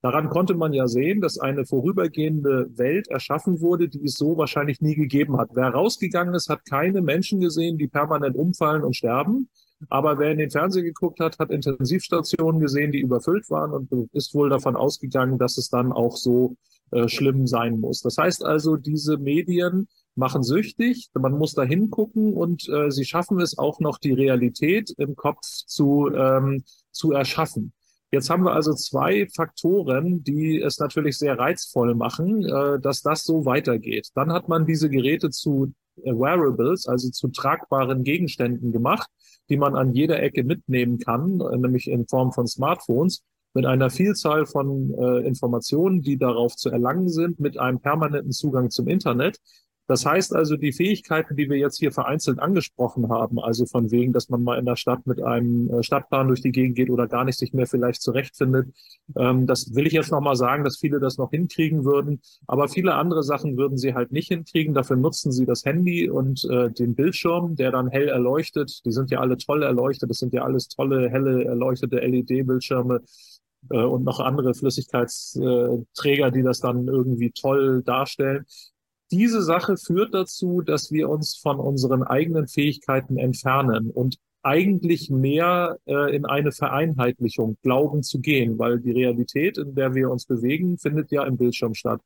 Daran konnte man ja sehen, dass eine vorübergehende Welt erschaffen wurde, die es so wahrscheinlich nie gegeben hat. Wer rausgegangen ist, hat keine Menschen gesehen, die permanent umfallen und sterben. Aber wer in den Fernseher geguckt hat, hat Intensivstationen gesehen, die überfüllt waren und ist wohl davon ausgegangen, dass es dann auch so äh, schlimm sein muss. Das heißt also, diese Medien machen süchtig, man muss da hingucken und äh, sie schaffen es auch noch, die Realität im Kopf zu, ähm, zu erschaffen. Jetzt haben wir also zwei Faktoren, die es natürlich sehr reizvoll machen, äh, dass das so weitergeht. Dann hat man diese Geräte zu Wearables, also zu tragbaren Gegenständen gemacht, die man an jeder Ecke mitnehmen kann, äh, nämlich in Form von Smartphones, mit einer Vielzahl von äh, Informationen, die darauf zu erlangen sind, mit einem permanenten Zugang zum Internet. Das heißt also, die Fähigkeiten, die wir jetzt hier vereinzelt angesprochen haben, also von wegen, dass man mal in der Stadt mit einem äh, Stadtplan durch die Gegend geht oder gar nicht sich mehr vielleicht zurechtfindet, ähm, das will ich jetzt nochmal sagen, dass viele das noch hinkriegen würden. Aber viele andere Sachen würden sie halt nicht hinkriegen. Dafür nutzen sie das Handy und äh, den Bildschirm, der dann hell erleuchtet. Die sind ja alle toll erleuchtet. Das sind ja alles tolle, helle, erleuchtete LED-Bildschirme äh, und noch andere Flüssigkeitsträger, die das dann irgendwie toll darstellen diese Sache führt dazu, dass wir uns von unseren eigenen Fähigkeiten entfernen und eigentlich mehr äh, in eine Vereinheitlichung glauben zu gehen, weil die Realität, in der wir uns bewegen, findet ja im Bildschirm statt.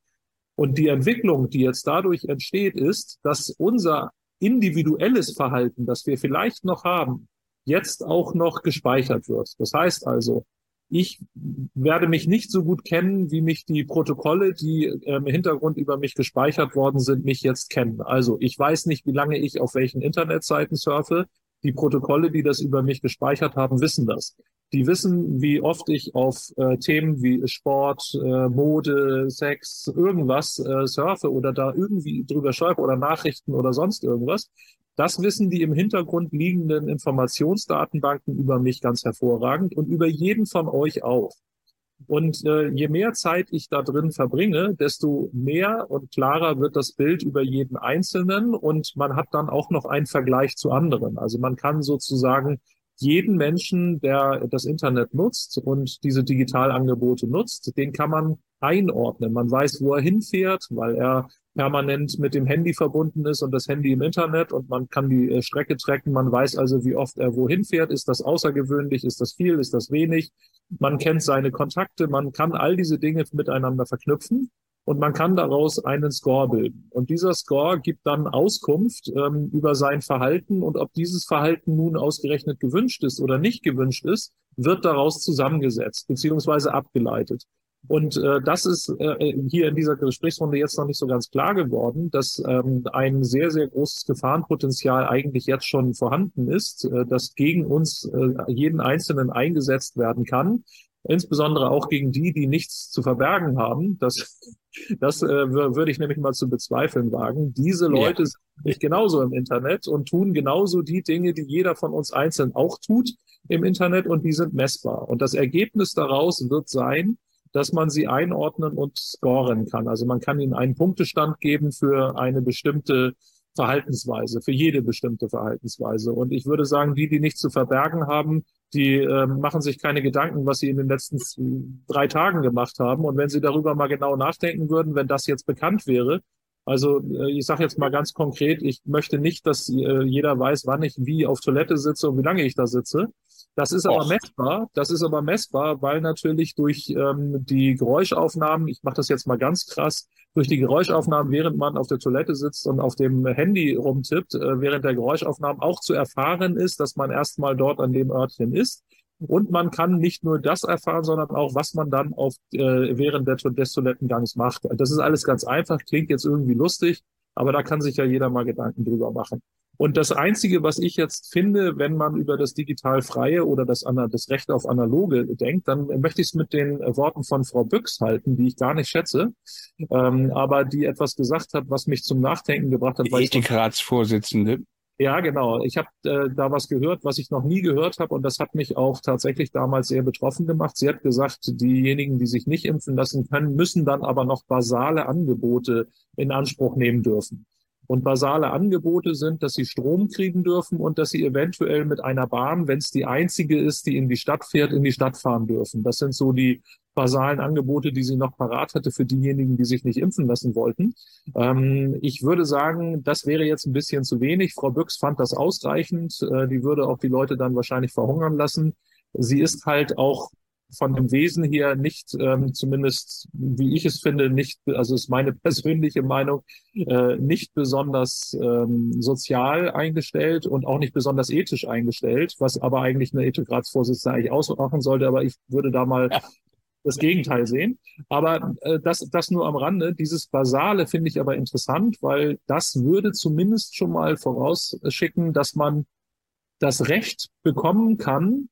Und die Entwicklung, die jetzt dadurch entsteht, ist, dass unser individuelles Verhalten, das wir vielleicht noch haben, jetzt auch noch gespeichert wird. Das heißt also, ich werde mich nicht so gut kennen, wie mich die Protokolle, die äh, im Hintergrund über mich gespeichert worden sind, mich jetzt kennen. Also ich weiß nicht, wie lange ich auf welchen Internetseiten surfe. Die Protokolle, die das über mich gespeichert haben, wissen das. Die wissen, wie oft ich auf äh, Themen wie Sport, äh, Mode, Sex, irgendwas äh, surfe oder da irgendwie drüber schreibe oder Nachrichten oder sonst irgendwas. Das wissen die im Hintergrund liegenden Informationsdatenbanken über mich ganz hervorragend und über jeden von euch auch. Und äh, je mehr Zeit ich da drin verbringe, desto mehr und klarer wird das Bild über jeden Einzelnen und man hat dann auch noch einen Vergleich zu anderen. Also man kann sozusagen jeden Menschen, der das Internet nutzt und diese Digitalangebote nutzt, den kann man einordnen. Man weiß, wo er hinfährt, weil er permanent mit dem Handy verbunden ist und das Handy im Internet und man kann die äh, Strecke tracken. Man weiß also, wie oft er wohin fährt. Ist das außergewöhnlich? Ist das viel? Ist das wenig? Man kennt seine Kontakte. Man kann all diese Dinge miteinander verknüpfen und man kann daraus einen Score bilden. Und dieser Score gibt dann Auskunft ähm, über sein Verhalten und ob dieses Verhalten nun ausgerechnet gewünscht ist oder nicht gewünscht ist, wird daraus zusammengesetzt beziehungsweise abgeleitet. Und äh, das ist äh, hier in dieser Gesprächsrunde jetzt noch nicht so ganz klar geworden, dass ähm, ein sehr, sehr großes Gefahrenpotenzial eigentlich jetzt schon vorhanden ist, äh, das gegen uns äh, jeden Einzelnen eingesetzt werden kann. Insbesondere auch gegen die, die nichts zu verbergen haben. Das, das äh, würde ich nämlich mal zu bezweifeln wagen. Diese Leute ja. sind nicht genauso im Internet und tun genauso die Dinge, die jeder von uns einzeln auch tut im Internet und die sind messbar. Und das Ergebnis daraus wird sein, dass man sie einordnen und scoren kann. Also man kann ihnen einen Punktestand geben für eine bestimmte Verhaltensweise, für jede bestimmte Verhaltensweise. Und ich würde sagen, die, die nichts zu verbergen haben, die äh, machen sich keine Gedanken, was sie in den letzten drei Tagen gemacht haben. Und wenn sie darüber mal genau nachdenken würden, wenn das jetzt bekannt wäre, also äh, ich sage jetzt mal ganz konkret, ich möchte nicht, dass äh, jeder weiß, wann ich wie auf Toilette sitze und wie lange ich da sitze. Das ist aber messbar. Das ist aber messbar, weil natürlich durch ähm, die Geräuschaufnahmen, ich mache das jetzt mal ganz krass, durch die Geräuschaufnahmen, während man auf der Toilette sitzt und auf dem Handy rumtippt, äh, während der Geräuschaufnahmen auch zu erfahren ist, dass man erstmal dort an dem Örtchen ist. Und man kann nicht nur das erfahren, sondern auch, was man dann auf, äh, während der, des Toilettengangs macht. Das ist alles ganz einfach, klingt jetzt irgendwie lustig, aber da kann sich ja jeder mal Gedanken drüber machen. Und das Einzige, was ich jetzt finde, wenn man über das digital Freie oder das, das Recht auf Analoge denkt, dann möchte ich es mit den Worten von Frau Büchs halten, die ich gar nicht schätze, ähm, aber die etwas gesagt hat, was mich zum Nachdenken gebracht hat. Ethikratsvorsitzende. Ja, genau. Ich habe äh, da was gehört, was ich noch nie gehört habe und das hat mich auch tatsächlich damals sehr betroffen gemacht. Sie hat gesagt, diejenigen, die sich nicht impfen lassen können, müssen dann aber noch basale Angebote in Anspruch nehmen dürfen. Und basale Angebote sind, dass sie Strom kriegen dürfen und dass sie eventuell mit einer Bahn, wenn es die einzige ist, die in die Stadt fährt, in die Stadt fahren dürfen. Das sind so die basalen Angebote, die sie noch parat hatte für diejenigen, die sich nicht impfen lassen wollten. Ähm, ich würde sagen, das wäre jetzt ein bisschen zu wenig. Frau Büchs fand das ausreichend. Äh, die würde auch die Leute dann wahrscheinlich verhungern lassen. Sie ist halt auch von dem Wesen her nicht, ähm, zumindest wie ich es finde, nicht, also ist meine [LAUGHS] persönliche Meinung, äh, nicht besonders ähm, sozial eingestellt und auch nicht besonders ethisch eingestellt, was aber eigentlich eine Ethikratsvorsitzende eigentlich ausmachen sollte. Aber ich würde da mal ja. das Gegenteil sehen. Aber äh, das, das nur am Rande. Dieses Basale finde ich aber interessant, weil das würde zumindest schon mal vorausschicken, dass man das Recht bekommen kann,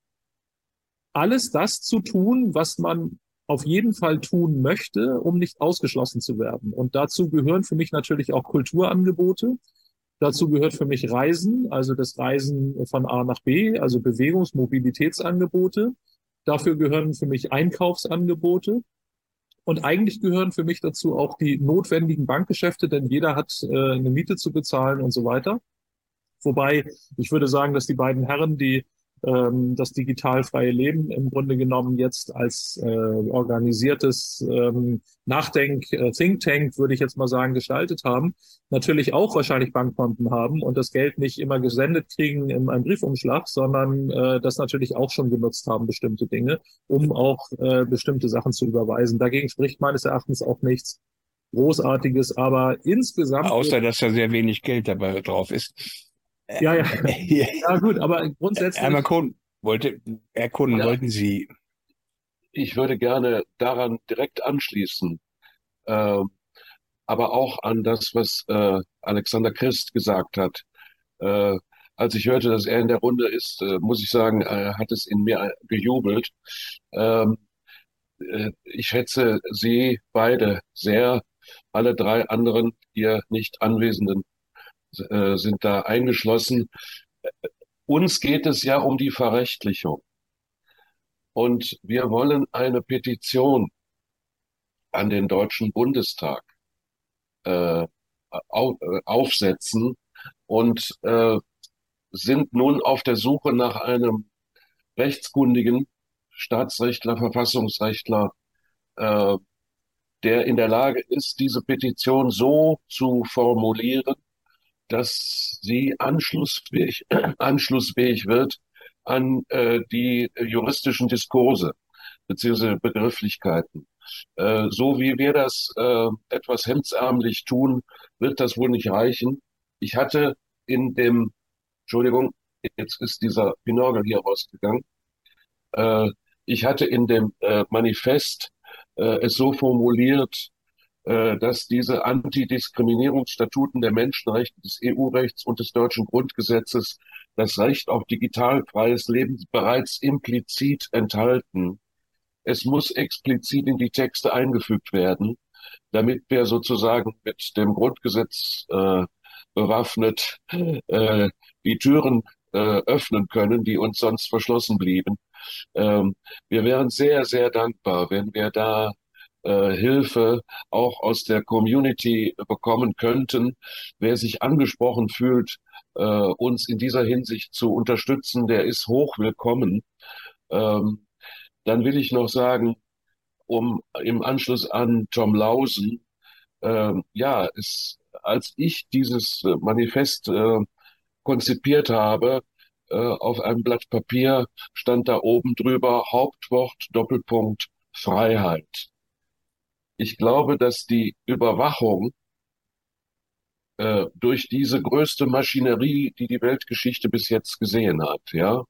alles das zu tun, was man auf jeden Fall tun möchte, um nicht ausgeschlossen zu werden. Und dazu gehören für mich natürlich auch Kulturangebote. Dazu gehört für mich Reisen, also das Reisen von A nach B, also Bewegungsmobilitätsangebote. Dafür gehören für mich Einkaufsangebote. Und eigentlich gehören für mich dazu auch die notwendigen Bankgeschäfte, denn jeder hat äh, eine Miete zu bezahlen und so weiter. Wobei ich würde sagen, dass die beiden Herren, die ähm, das digitalfreie Leben im Grunde genommen jetzt als äh, organisiertes ähm, Nachdenk, äh, Think Tank, würde ich jetzt mal sagen, gestaltet haben, natürlich auch wahrscheinlich Bankkonten haben und das Geld nicht immer gesendet kriegen in einem Briefumschlag, sondern äh, das natürlich auch schon genutzt haben, bestimmte Dinge, um auch äh, bestimmte Sachen zu überweisen. Dagegen spricht meines Erachtens auch nichts Großartiges, aber insgesamt. Außer, dass da sehr wenig Geld dabei drauf ist. Ja, ja. [LAUGHS] ja, gut, aber grundsätzlich. Herr Kuhn, wollte, Herr Kuhn, ja. wollten Sie. Ich würde gerne daran direkt anschließen, äh, aber auch an das, was äh, Alexander Christ gesagt hat. Äh, als ich hörte, dass er in der Runde ist, äh, muss ich sagen, äh, hat es in mir gejubelt. Ähm, äh, ich schätze Sie beide sehr, alle drei anderen hier nicht Anwesenden äh, sind da eingeschlossen. Uns geht es ja um die Verrechtlichung. Und wir wollen eine Petition an den Deutschen Bundestag äh, äh, aufsetzen und äh, sind nun auf der Suche nach einem rechtskundigen Staatsrechtler, Verfassungsrechtler, äh, der in der Lage ist, diese Petition so zu formulieren, dass sie anschlussfähig, [CLEARS THROAT] anschlussfähig wird an äh, die juristischen Diskurse beziehungsweise Begrifflichkeiten. Äh, so wie wir das äh, etwas hemdsärmlich tun, wird das wohl nicht reichen. Ich hatte in dem, Entschuldigung, jetzt ist dieser Pinorgel hier rausgegangen. Äh, ich hatte in dem äh, Manifest äh, es so formuliert, dass diese Antidiskriminierungsstatuten der Menschenrechte, des EU-Rechts und des deutschen Grundgesetzes das Recht auf digitalfreies Leben bereits implizit enthalten. Es muss explizit in die Texte eingefügt werden, damit wir sozusagen mit dem Grundgesetz äh, bewaffnet äh, die Türen äh, öffnen können, die uns sonst verschlossen blieben. Ähm, wir wären sehr, sehr dankbar, wenn wir da äh, Hilfe auch aus der Community bekommen könnten. Wer sich angesprochen fühlt, äh, uns in dieser Hinsicht zu unterstützen, der ist hoch willkommen. Ähm, dann will ich noch sagen, um im Anschluss an Tom Lausen, äh, ja, es, als ich dieses Manifest äh, konzipiert habe, äh, auf einem Blatt Papier stand da oben drüber Hauptwort Doppelpunkt Freiheit. Ich glaube, dass die Überwachung äh, durch diese größte Maschinerie, die die Weltgeschichte bis jetzt gesehen hat, ja,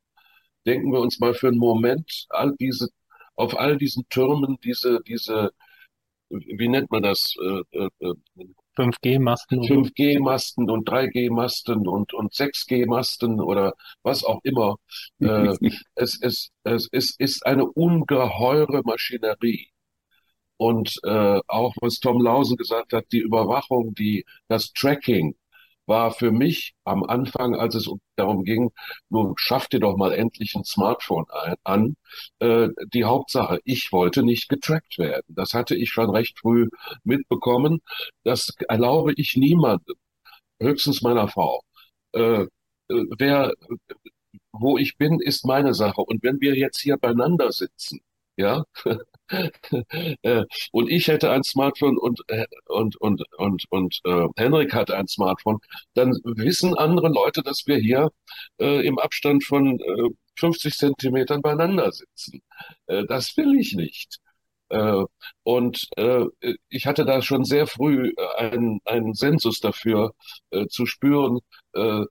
denken wir uns mal für einen Moment all diese, auf all diesen Türmen diese, diese, wie nennt man das? Äh, äh, 5G-Masten. 5G-Masten und 3G-Masten und, und 6G-Masten oder was auch immer. äh, [LAUGHS] es, es, es, es ist eine ungeheure Maschinerie. Und äh, auch was Tom Lausen gesagt hat, die Überwachung, die, das Tracking war für mich am Anfang, als es darum ging, nun schafft ihr doch mal endlich ein Smartphone ein, an, äh, die Hauptsache. Ich wollte nicht getrackt werden. Das hatte ich schon recht früh mitbekommen. Das erlaube ich niemandem, höchstens meiner Frau. Äh, äh wer, wo ich bin, ist meine Sache. Und wenn wir jetzt hier beieinander sitzen, ja, und ich hätte ein Smartphone und, äh, und, und, und, und äh, Henrik hat ein Smartphone, dann wissen andere Leute, dass wir hier äh, im Abstand von äh, 50 Zentimetern beieinander sitzen. Äh, das will ich nicht. Äh, und äh, ich hatte da schon sehr früh einen, Sensus dafür äh, zu spüren, äh,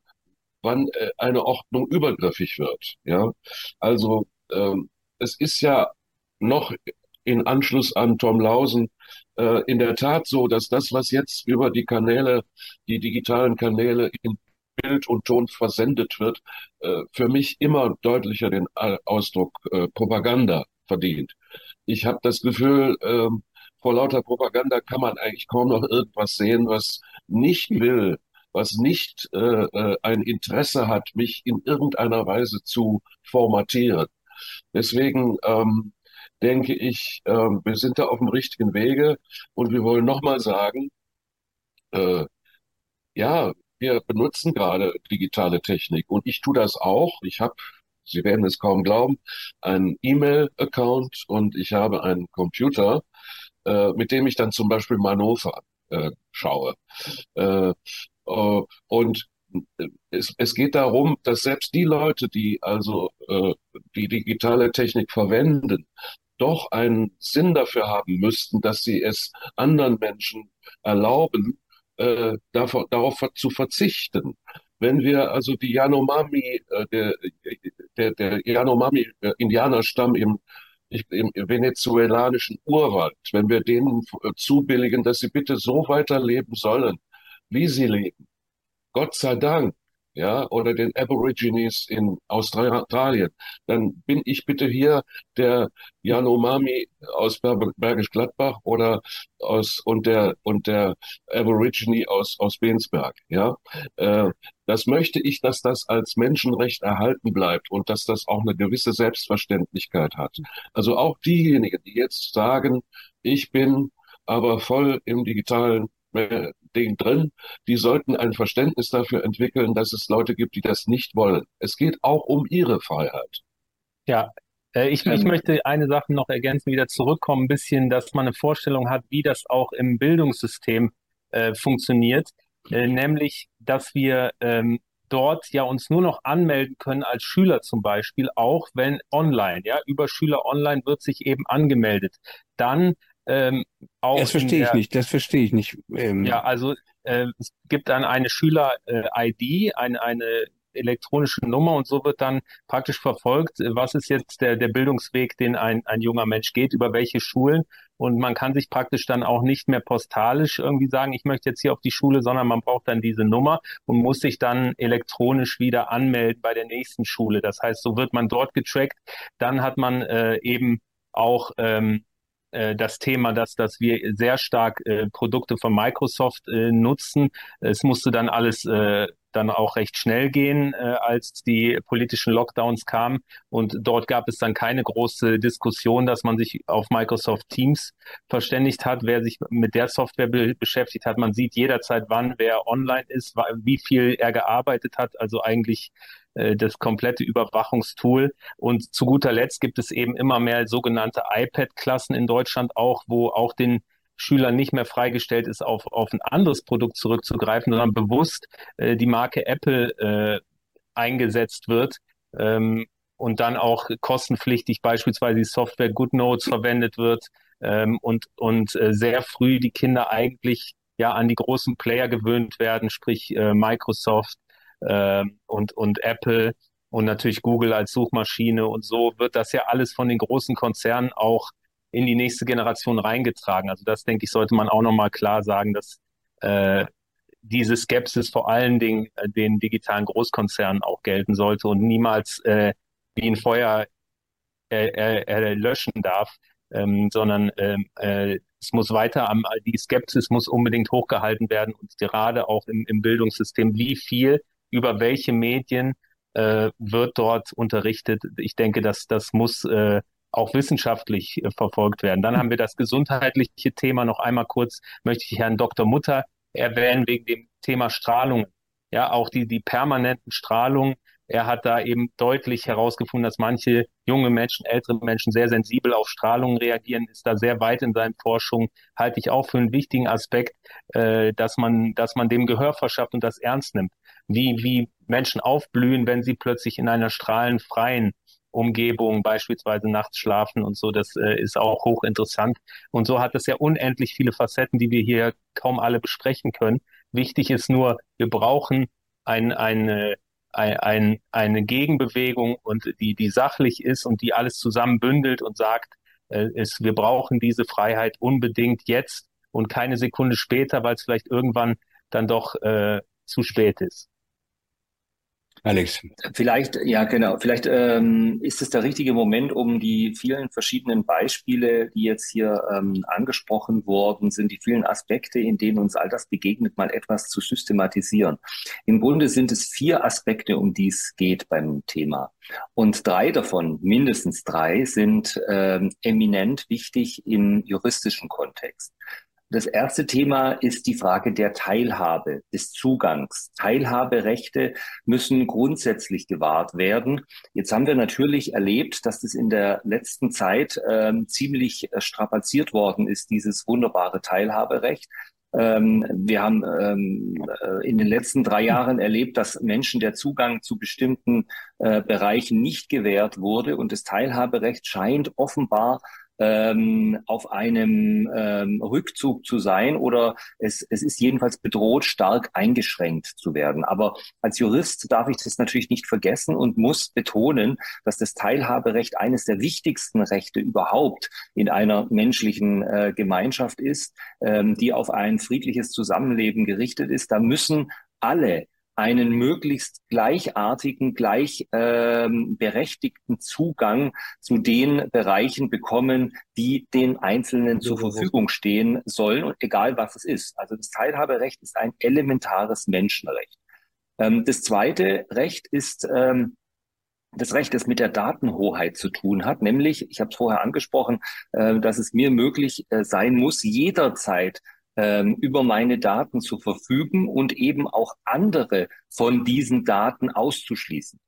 wann äh, eine Ordnung übergriffig wird. Ja, also ähm, es ist ja noch in Anschluss an Tom Lausen äh, in der Tat so, dass das, was jetzt über die Kanäle, die digitalen Kanäle in Bild und Ton versendet wird, äh, für mich immer deutlicher den Ausdruck äh, Propaganda verdient. Ich habe das Gefühl, äh, vor lauter Propaganda kann man eigentlich kaum noch irgendwas sehen, was nicht will, was nicht äh, äh, ein Interesse hat, mich in irgendeiner Weise zu formatieren. Deswegen ähm, denke ich, äh, wir sind da auf dem richtigen Wege und wir wollen nochmal sagen, äh, ja, wir benutzen gerade digitale Technik und ich tue das auch. Ich habe, Sie werden es kaum glauben, einen E-Mail-Account und ich habe einen Computer, äh, mit dem ich dann zum Beispiel Manöver äh, schaue. Äh, äh, und es, es geht darum, dass selbst die Leute, die also äh, die digitale Technik verwenden, doch einen Sinn dafür haben müssten, dass sie es anderen Menschen erlauben, äh, davor, darauf zu verzichten. Wenn wir also die Yanomami, äh, der, der, der Yanomami-Indianerstamm äh, im, im venezuelanischen Urwald, wenn wir denen äh, zubilligen, dass sie bitte so weiterleben sollen, wie sie leben, Gott sei Dank, ja, oder den Aborigines in Australien, dann bin ich bitte hier der Yanomami aus Bergisch Gladbach oder aus und der und der Aborigine aus aus Bensberg, ja. Äh, das möchte ich, dass das als Menschenrecht erhalten bleibt und dass das auch eine gewisse Selbstverständlichkeit hat. Also auch diejenigen, die jetzt sagen, ich bin aber voll im digitalen äh, Ding drin. Die sollten ein Verständnis dafür entwickeln, dass es Leute gibt, die das nicht wollen. Es geht auch um ihre Freiheit. Ja, äh, ich, ich möchte eine Sache noch ergänzen, wieder zurückkommen, ein bisschen, dass man eine Vorstellung hat, wie das auch im Bildungssystem äh, funktioniert, äh, nämlich, dass wir ähm, dort ja uns nur noch anmelden können als Schüler zum Beispiel, auch wenn online, ja, über Schüler online wird sich eben angemeldet. Dann ähm, das verstehe ich nicht, das verstehe ich nicht. Ähm, ja, also äh, es gibt dann eine Schüler-ID, eine, eine elektronische Nummer und so wird dann praktisch verfolgt, was ist jetzt der, der Bildungsweg, den ein, ein junger Mensch geht, über welche Schulen. Und man kann sich praktisch dann auch nicht mehr postalisch irgendwie sagen, ich möchte jetzt hier auf die Schule, sondern man braucht dann diese Nummer und muss sich dann elektronisch wieder anmelden bei der nächsten Schule. Das heißt, so wird man dort getrackt. Dann hat man äh, eben auch ähm, äh, das Thema, dass, dass wir sehr stark äh, Produkte von Microsoft äh, nutzen. Es musste dann alles äh, dann auch recht schnell gehen, äh, als die politischen Lockdowns kamen. Und dort gab es dann keine große Diskussion, dass man sich auf Microsoft Teams verständigt hat. Wer sich mit der Software be beschäftigt hat, man sieht jederzeit, wann wer online ist, wie viel er gearbeitet hat. Also eigentlich äh, das komplette Überwachungstool. Und zu guter Letzt gibt es eben immer mehr sogenannte iPad-Klassen in Deutschland auch, wo auch den Schülern nicht mehr freigestellt ist, auf, auf ein anderes Produkt zurückzugreifen, sondern bewusst äh, die Marke Apple äh, eingesetzt wird ähm, und dann auch kostenpflichtig beispielsweise die Software GoodNotes verwendet wird ähm, und, und äh, sehr früh die Kinder eigentlich ja an die großen Player gewöhnt werden, sprich äh, Microsoft äh, und, und Apple und natürlich Google als Suchmaschine und so wird das ja alles von den großen Konzernen auch in die nächste Generation reingetragen. Also das, denke ich, sollte man auch nochmal klar sagen, dass äh, diese Skepsis vor allen Dingen äh, den digitalen Großkonzernen auch gelten sollte und niemals äh, wie ein Feuer äh, äh, löschen darf, ähm, sondern ähm, äh, es muss weiter am, die Skepsis muss unbedingt hochgehalten werden und gerade auch im, im Bildungssystem, wie viel über welche Medien äh, wird dort unterrichtet. Ich denke, dass das muss äh, auch wissenschaftlich äh, verfolgt werden. Dann haben wir das gesundheitliche Thema noch einmal kurz, möchte ich Herrn Dr. Mutter erwähnen wegen dem Thema Strahlung. Ja, auch die, die permanenten Strahlungen, er hat da eben deutlich herausgefunden, dass manche junge Menschen, ältere Menschen sehr sensibel auf Strahlungen reagieren, ist da sehr weit in seinen Forschungen, halte ich auch für einen wichtigen Aspekt, äh, dass man, dass man dem Gehör verschafft und das ernst nimmt. Wie, wie Menschen aufblühen, wenn sie plötzlich in einer strahlenfreien Umgebung, beispielsweise nachts schlafen und so, das äh, ist auch hochinteressant. Und so hat es ja unendlich viele Facetten, die wir hier kaum alle besprechen können. Wichtig ist nur, wir brauchen ein, eine ein, eine Gegenbewegung und die, die sachlich ist und die alles zusammen bündelt und sagt, äh, ist, wir brauchen diese Freiheit unbedingt jetzt und keine Sekunde später, weil es vielleicht irgendwann dann doch äh, zu spät ist. Alex. Vielleicht, ja genau, vielleicht ähm, ist es der richtige Moment, um die vielen verschiedenen Beispiele, die jetzt hier ähm, angesprochen worden sind, die vielen Aspekte, in denen uns all das begegnet, mal etwas zu systematisieren. Im Grunde sind es vier Aspekte, um die es geht beim Thema. Und drei davon, mindestens drei, sind ähm, eminent wichtig im juristischen Kontext. Das erste Thema ist die Frage der Teilhabe, des Zugangs. Teilhaberechte müssen grundsätzlich gewahrt werden. Jetzt haben wir natürlich erlebt, dass das in der letzten Zeit ähm, ziemlich äh, strapaziert worden ist, dieses wunderbare Teilhaberecht. Ähm, wir haben ähm, äh, in den letzten drei Jahren erlebt, dass Menschen der Zugang zu bestimmten äh, Bereichen nicht gewährt wurde und das Teilhaberecht scheint offenbar ähm, auf einem ähm, Rückzug zu sein oder es, es ist jedenfalls bedroht, stark eingeschränkt zu werden. Aber als Jurist darf ich das natürlich nicht vergessen und muss betonen, dass das Teilhaberecht eines der wichtigsten Rechte überhaupt in einer menschlichen äh, Gemeinschaft ist, ähm, die auf ein friedliches Zusammenleben gerichtet ist. Da müssen alle einen möglichst gleichartigen, gleich ähm, berechtigten Zugang zu den Bereichen bekommen, die den Einzelnen zur Verfügung stehen sollen und egal was es ist. Also das Teilhaberecht ist ein elementares Menschenrecht. Ähm, das zweite Recht ist ähm, das Recht, das mit der Datenhoheit zu tun hat, nämlich, ich habe es vorher angesprochen, äh, dass es mir möglich äh, sein muss, jederzeit ähm, über meine Daten zu verfügen und eben auch andere von diesen Daten auszuschließen.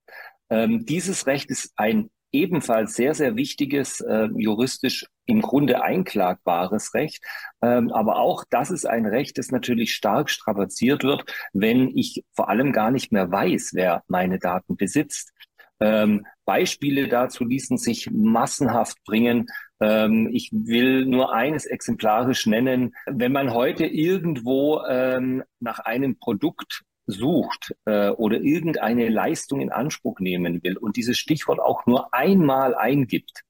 Ähm, dieses Recht ist ein ebenfalls sehr, sehr wichtiges, äh, juristisch im Grunde einklagbares Recht. Ähm, aber auch das ist ein Recht, das natürlich stark strapaziert wird, wenn ich vor allem gar nicht mehr weiß, wer meine Daten besitzt. Ähm, Beispiele dazu ließen sich massenhaft bringen. Ähm, ich will nur eines exemplarisch nennen. Wenn man heute irgendwo ähm, nach einem Produkt sucht äh, oder irgendeine Leistung in Anspruch nehmen will und dieses Stichwort auch nur einmal eingibt,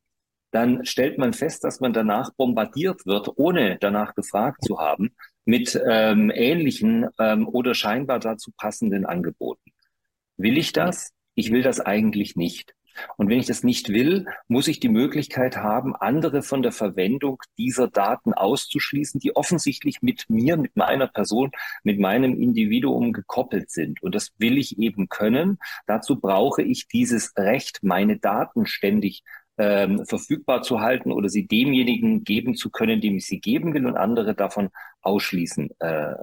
dann stellt man fest, dass man danach bombardiert wird, ohne danach gefragt zu haben, mit ähm, ähnlichen ähm, oder scheinbar dazu passenden Angeboten. Will ich das? Ich will das eigentlich nicht. Und wenn ich das nicht will, muss ich die Möglichkeit haben, andere von der Verwendung dieser Daten auszuschließen, die offensichtlich mit mir, mit meiner Person, mit meinem Individuum gekoppelt sind. Und das will ich eben können. Dazu brauche ich dieses Recht, meine Daten ständig ähm, verfügbar zu halten oder sie demjenigen geben zu können, dem ich sie geben will und andere davon ausschließen äh,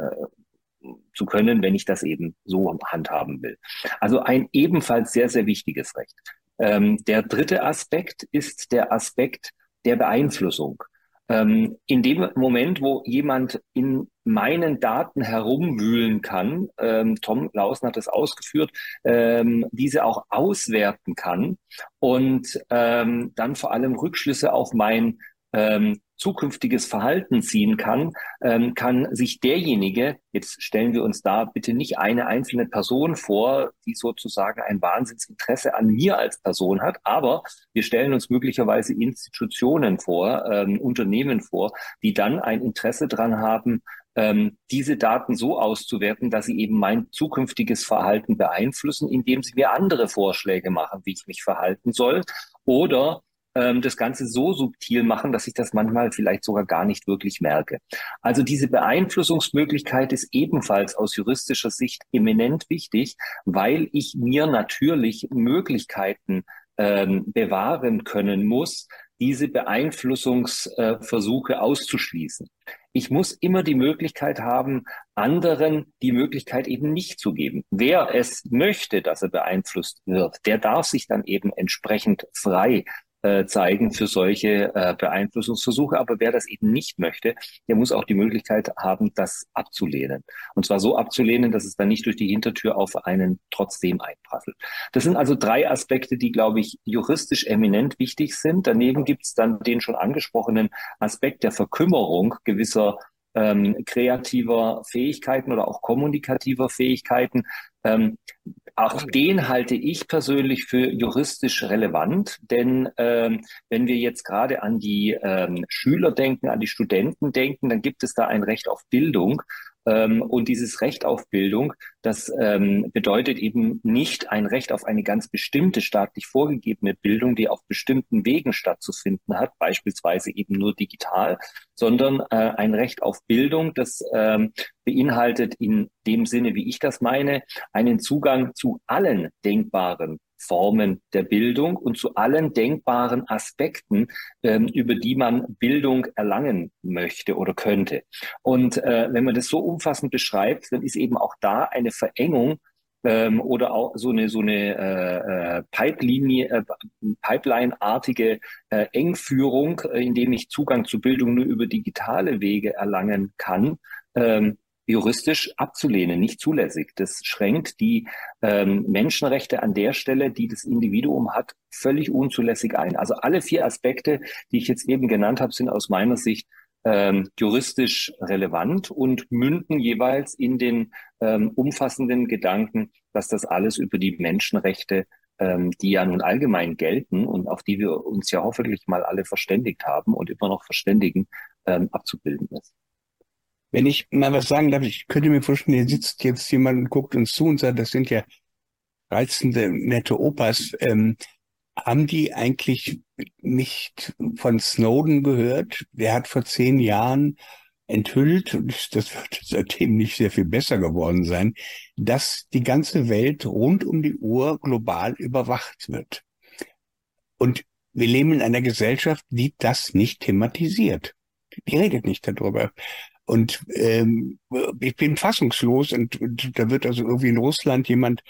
zu können, wenn ich das eben so handhaben will. Also ein ebenfalls sehr, sehr wichtiges Recht. Ähm, der dritte Aspekt ist der Aspekt der Beeinflussung. Ähm, in dem Moment, wo jemand in meinen Daten herumwühlen kann, ähm, Tom Lausen hat das ausgeführt, ähm, diese auch auswerten kann und ähm, dann vor allem Rückschlüsse auf mein ähm, zukünftiges Verhalten ziehen kann, ähm, kann sich derjenige, jetzt stellen wir uns da bitte nicht eine einzelne Person vor, die sozusagen ein Wahnsinnsinteresse an mir als Person hat, aber wir stellen uns möglicherweise Institutionen vor, ähm, Unternehmen vor, die dann ein Interesse dran haben, ähm, diese Daten so auszuwerten, dass sie eben mein zukünftiges Verhalten beeinflussen, indem sie mir andere Vorschläge machen, wie ich mich verhalten soll. Oder ähm, das Ganze so subtil machen, dass ich das manchmal vielleicht sogar gar nicht wirklich merke. Also diese Beeinflussungsmöglichkeit ist ebenfalls aus juristischer Sicht eminent wichtig, weil ich mir natürlich Möglichkeiten ähm, bewahren können muss, diese Beeinflussungsversuche auszuschließen. ich muss immer die Möglichkeit haben, anderen die Möglichkeit eben nicht zu geben. Wer es möchte, dass er beeinflusst wird, der darf sich dann eben entsprechend frei äh, zeigen für solche äh, Beeinflussungsversuche. Aber wer das eben nicht möchte, der muss auch die Möglichkeit haben, das abzulehnen. Und zwar so abzulehnen, dass es dann nicht durch die Hintertür auf einen trotzdem einprasselt. Das sind also drei Aspekte, die, glaube ich, juristisch eminent wichtig sind. Daneben gibt es dann den schon angesprochenen Aspekt der Verkümmerung gewisser ähm, kreativer Fähigkeiten oder auch kommunikativer Fähigkeiten. Ähm, auch den halte ich persönlich für juristisch relevant, denn ähm, wenn wir jetzt gerade an die ähm, Schüler denken, an die Studenten denken, dann gibt es da ein Recht auf Bildung. Ähm, und dieses Recht auf Bildung, das ähm, bedeutet eben nicht ein Recht auf eine ganz bestimmte staatlich vorgegebene Bildung, die auf bestimmten Wegen stattzufinden hat, beispielsweise eben nur digital, sondern äh, ein Recht auf Bildung, das ähm, beinhaltet in dem Sinne, wie ich das meine, einen Zugang zu allen denkbaren Formen der Bildung und zu allen denkbaren Aspekten, ähm, über die man Bildung erlangen möchte oder könnte. Und äh, wenn man das so umfassend beschreibt, dann ist eben auch da eine Verengung ähm, oder auch so eine so eine äh, äh Pipeline, äh, Pipeline-artige äh, Engführung, äh, indem ich Zugang zu Bildung nur über digitale Wege erlangen kann. Ähm, juristisch abzulehnen, nicht zulässig. Das schränkt die ähm, Menschenrechte an der Stelle, die das Individuum hat, völlig unzulässig ein. Also alle vier Aspekte, die ich jetzt eben genannt habe, sind aus meiner Sicht ähm, juristisch relevant und münden jeweils in den ähm, umfassenden Gedanken, dass das alles über die Menschenrechte, ähm, die ja nun allgemein gelten und auf die wir uns ja hoffentlich mal alle verständigt haben und immer noch verständigen, ähm, abzubilden ist. Wenn ich mal was sagen darf, ich könnte mir vorstellen, hier sitzt jetzt jemand und guckt uns zu und sagt, das sind ja reizende, nette Opas. Ähm, haben die eigentlich nicht von Snowden gehört? Der hat vor zehn Jahren enthüllt, und das wird [LAUGHS] seitdem nicht sehr viel besser geworden sein, dass die ganze Welt rund um die Uhr global überwacht wird. Und wir leben in einer Gesellschaft, die das nicht thematisiert. Die redet nicht darüber. Und ähm, ich bin fassungslos und, und da wird also irgendwie in Russland jemand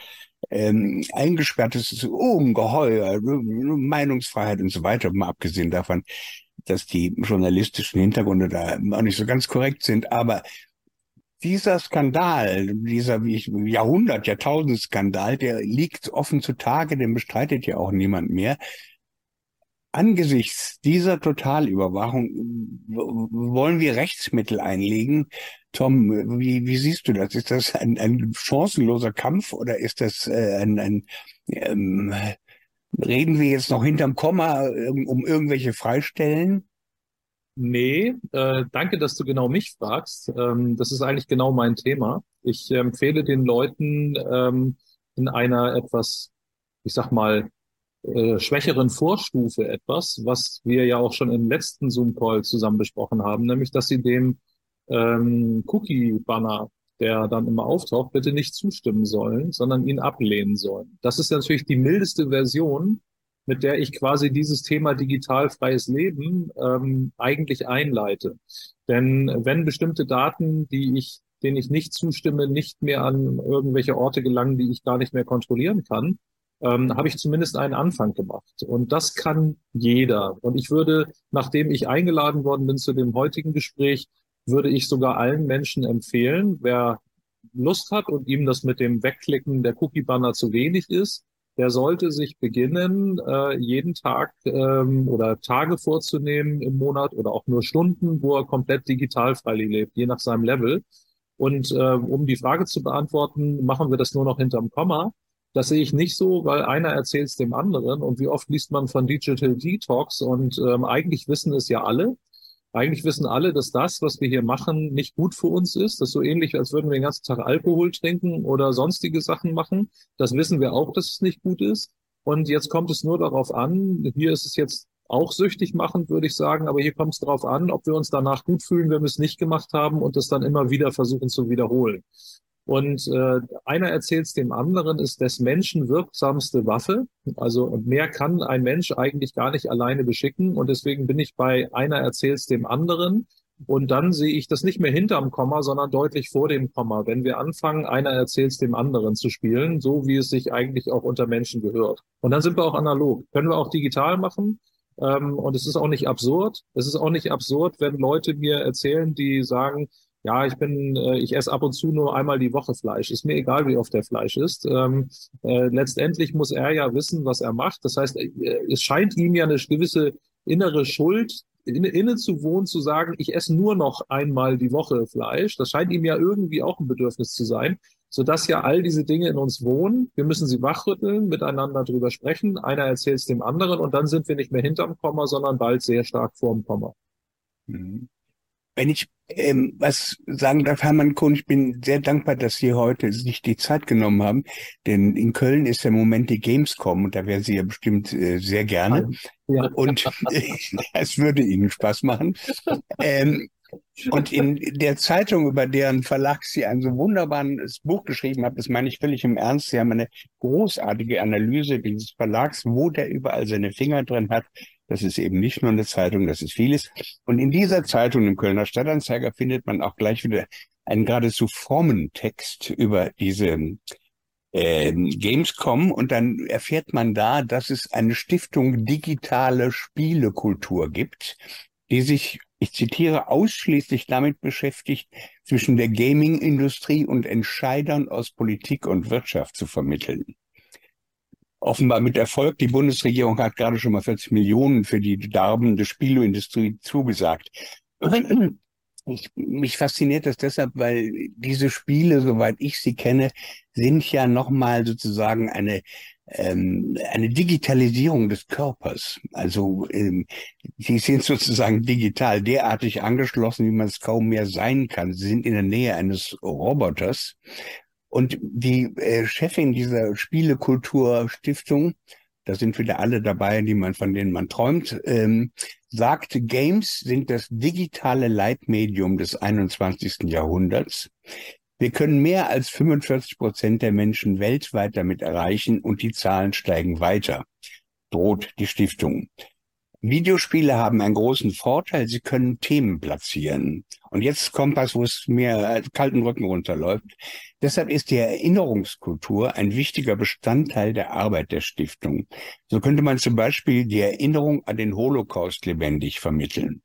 ähm, eingesperrt. Das ist ungeheuer, Meinungsfreiheit und so weiter, mal abgesehen davon, dass die journalistischen Hintergründe da auch nicht so ganz korrekt sind. Aber dieser Skandal, dieser Jahrhundert, Jahrtausend-Skandal, der liegt offen zutage, den bestreitet ja auch niemand mehr angesichts dieser Totalüberwachung wollen wir Rechtsmittel einlegen. Tom, wie, wie siehst du das? Ist das ein, ein chancenloser Kampf oder ist das äh, ein, ein ähm, reden wir jetzt noch hinterm Komma um irgendwelche Freistellen? Nee, äh, danke, dass du genau mich fragst. Ähm, das ist eigentlich genau mein Thema. Ich empfehle den Leuten ähm, in einer etwas, ich sag mal, äh, schwächeren Vorstufe etwas, was wir ja auch schon im letzten Zoom-Call zusammen besprochen haben, nämlich dass sie dem ähm, Cookie-Banner, der dann immer auftaucht, bitte nicht zustimmen sollen, sondern ihn ablehnen sollen. Das ist natürlich die mildeste Version, mit der ich quasi dieses Thema digitalfreies Leben ähm, eigentlich einleite. Denn wenn bestimmte Daten, die ich, denen ich nicht zustimme, nicht mehr an irgendwelche Orte gelangen, die ich gar nicht mehr kontrollieren kann, ähm, habe ich zumindest einen Anfang gemacht. Und das kann jeder. Und ich würde, nachdem ich eingeladen worden bin zu dem heutigen Gespräch, würde ich sogar allen Menschen empfehlen, wer Lust hat und ihm das mit dem Wegklicken der Cookie-Banner zu wenig ist, der sollte sich beginnen, äh, jeden Tag ähm, oder Tage vorzunehmen im Monat oder auch nur Stunden, wo er komplett digital frei lebt, je nach seinem Level. Und äh, um die Frage zu beantworten, machen wir das nur noch hinterm Komma. Das sehe ich nicht so, weil einer erzählt es dem anderen. Und wie oft liest man von Digital Detox? Und ähm, eigentlich wissen es ja alle. Eigentlich wissen alle, dass das, was wir hier machen, nicht gut für uns ist. Das ist so ähnlich, als würden wir den ganzen Tag Alkohol trinken oder sonstige Sachen machen. Das wissen wir auch, dass es nicht gut ist. Und jetzt kommt es nur darauf an, hier ist es jetzt auch süchtig machend, würde ich sagen, aber hier kommt es darauf an, ob wir uns danach gut fühlen, wenn wir es nicht gemacht haben und es dann immer wieder versuchen zu wiederholen. Und äh, einer erzählt es dem anderen, ist des Menschen wirksamste Waffe. Also mehr kann ein Mensch eigentlich gar nicht alleine beschicken. Und deswegen bin ich bei einer erzählt es dem anderen. Und dann sehe ich das nicht mehr hinterm Komma, sondern deutlich vor dem Komma. Wenn wir anfangen, einer erzählt es dem anderen zu spielen, so wie es sich eigentlich auch unter Menschen gehört. Und dann sind wir auch analog. Können wir auch digital machen. Ähm, und es ist auch nicht absurd. Es ist auch nicht absurd, wenn Leute mir erzählen, die sagen, ja, ich bin, äh, ich esse ab und zu nur einmal die Woche Fleisch. Ist mir egal, wie oft der Fleisch ist. Ähm, äh, letztendlich muss er ja wissen, was er macht. Das heißt, äh, es scheint ihm ja eine gewisse innere Schuld inne, inne zu wohnen, zu sagen, ich esse nur noch einmal die Woche Fleisch. Das scheint ihm ja irgendwie auch ein Bedürfnis zu sein, sodass ja all diese Dinge in uns wohnen. Wir müssen sie wachrütteln, miteinander drüber sprechen. Einer erzählt es dem anderen und dann sind wir nicht mehr hinterm Komma, sondern bald sehr stark vorm Komma. Mhm. Wenn ich ähm, was sagen darf, Hermann Kuhn, ich bin sehr dankbar, dass Sie heute sich die Zeit genommen haben, denn in Köln ist ja im Moment die Gamescom und da wären Sie ja bestimmt äh, sehr gerne ja. und [LAUGHS] es würde Ihnen Spaß machen. Ähm, und in der Zeitung, über deren Verlag Sie ein so wunderbares Buch geschrieben haben, das meine ich völlig im Ernst, Sie haben eine großartige Analyse dieses Verlags, wo der überall seine Finger drin hat, das ist eben nicht nur eine Zeitung, das ist vieles. Und in dieser Zeitung, im Kölner Stadtanzeiger, findet man auch gleich wieder einen geradezu Formentext über diese äh, Gamescom und dann erfährt man da, dass es eine Stiftung digitale Spielekultur gibt, die sich, ich zitiere, ausschließlich damit beschäftigt, zwischen der Gaming-Industrie und Entscheidern aus Politik und Wirtschaft zu vermitteln offenbar mit Erfolg. Die Bundesregierung hat gerade schon mal 40 Millionen für die darbende Spieleindustrie zugesagt. [CLEARS THROAT] Ich, mich fasziniert das deshalb, weil diese Spiele, soweit ich sie kenne, sind ja nochmal sozusagen eine ähm, eine Digitalisierung des Körpers. Also ähm, sie sind sozusagen digital derartig angeschlossen, wie man es kaum mehr sein kann. Sie sind in der Nähe eines Roboters und die äh, Chefin dieser Spielekulturstiftung, da sind wieder alle dabei, die man, von denen man träumt, ähm, sagt, Games sind das digitale Leitmedium des 21. Jahrhunderts. Wir können mehr als 45 Prozent der Menschen weltweit damit erreichen und die Zahlen steigen weiter, droht die Stiftung. Videospiele haben einen großen Vorteil, sie können Themen platzieren. Und jetzt kommt was, wo es mir kalten Rücken runterläuft. Deshalb ist die Erinnerungskultur ein wichtiger Bestandteil der Arbeit der Stiftung. So könnte man zum Beispiel die Erinnerung an den Holocaust lebendig vermitteln.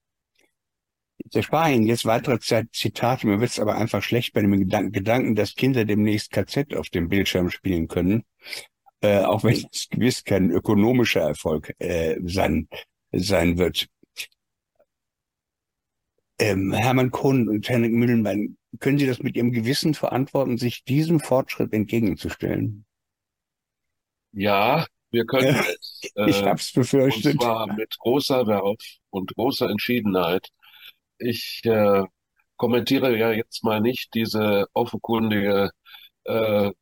Ich erspare Ihnen jetzt weitere Zitate, mir wird es aber einfach schlecht bei dem Gedanken, dass Kinder demnächst KZ auf dem Bildschirm spielen können, äh, auch wenn es gewiss kein ökonomischer Erfolg äh, sein sein wird. Ähm, Hermann Kohn und Henrik Mühlenbein, können Sie das mit Ihrem Gewissen verantworten, sich diesem Fortschritt entgegenzustellen? Ja, wir können es. [LAUGHS] Äh, ich hab's befürchtet. Und zwar mit großer Werf und großer Entschiedenheit. Ich äh, kommentiere ja jetzt mal nicht diese offenkundige äh,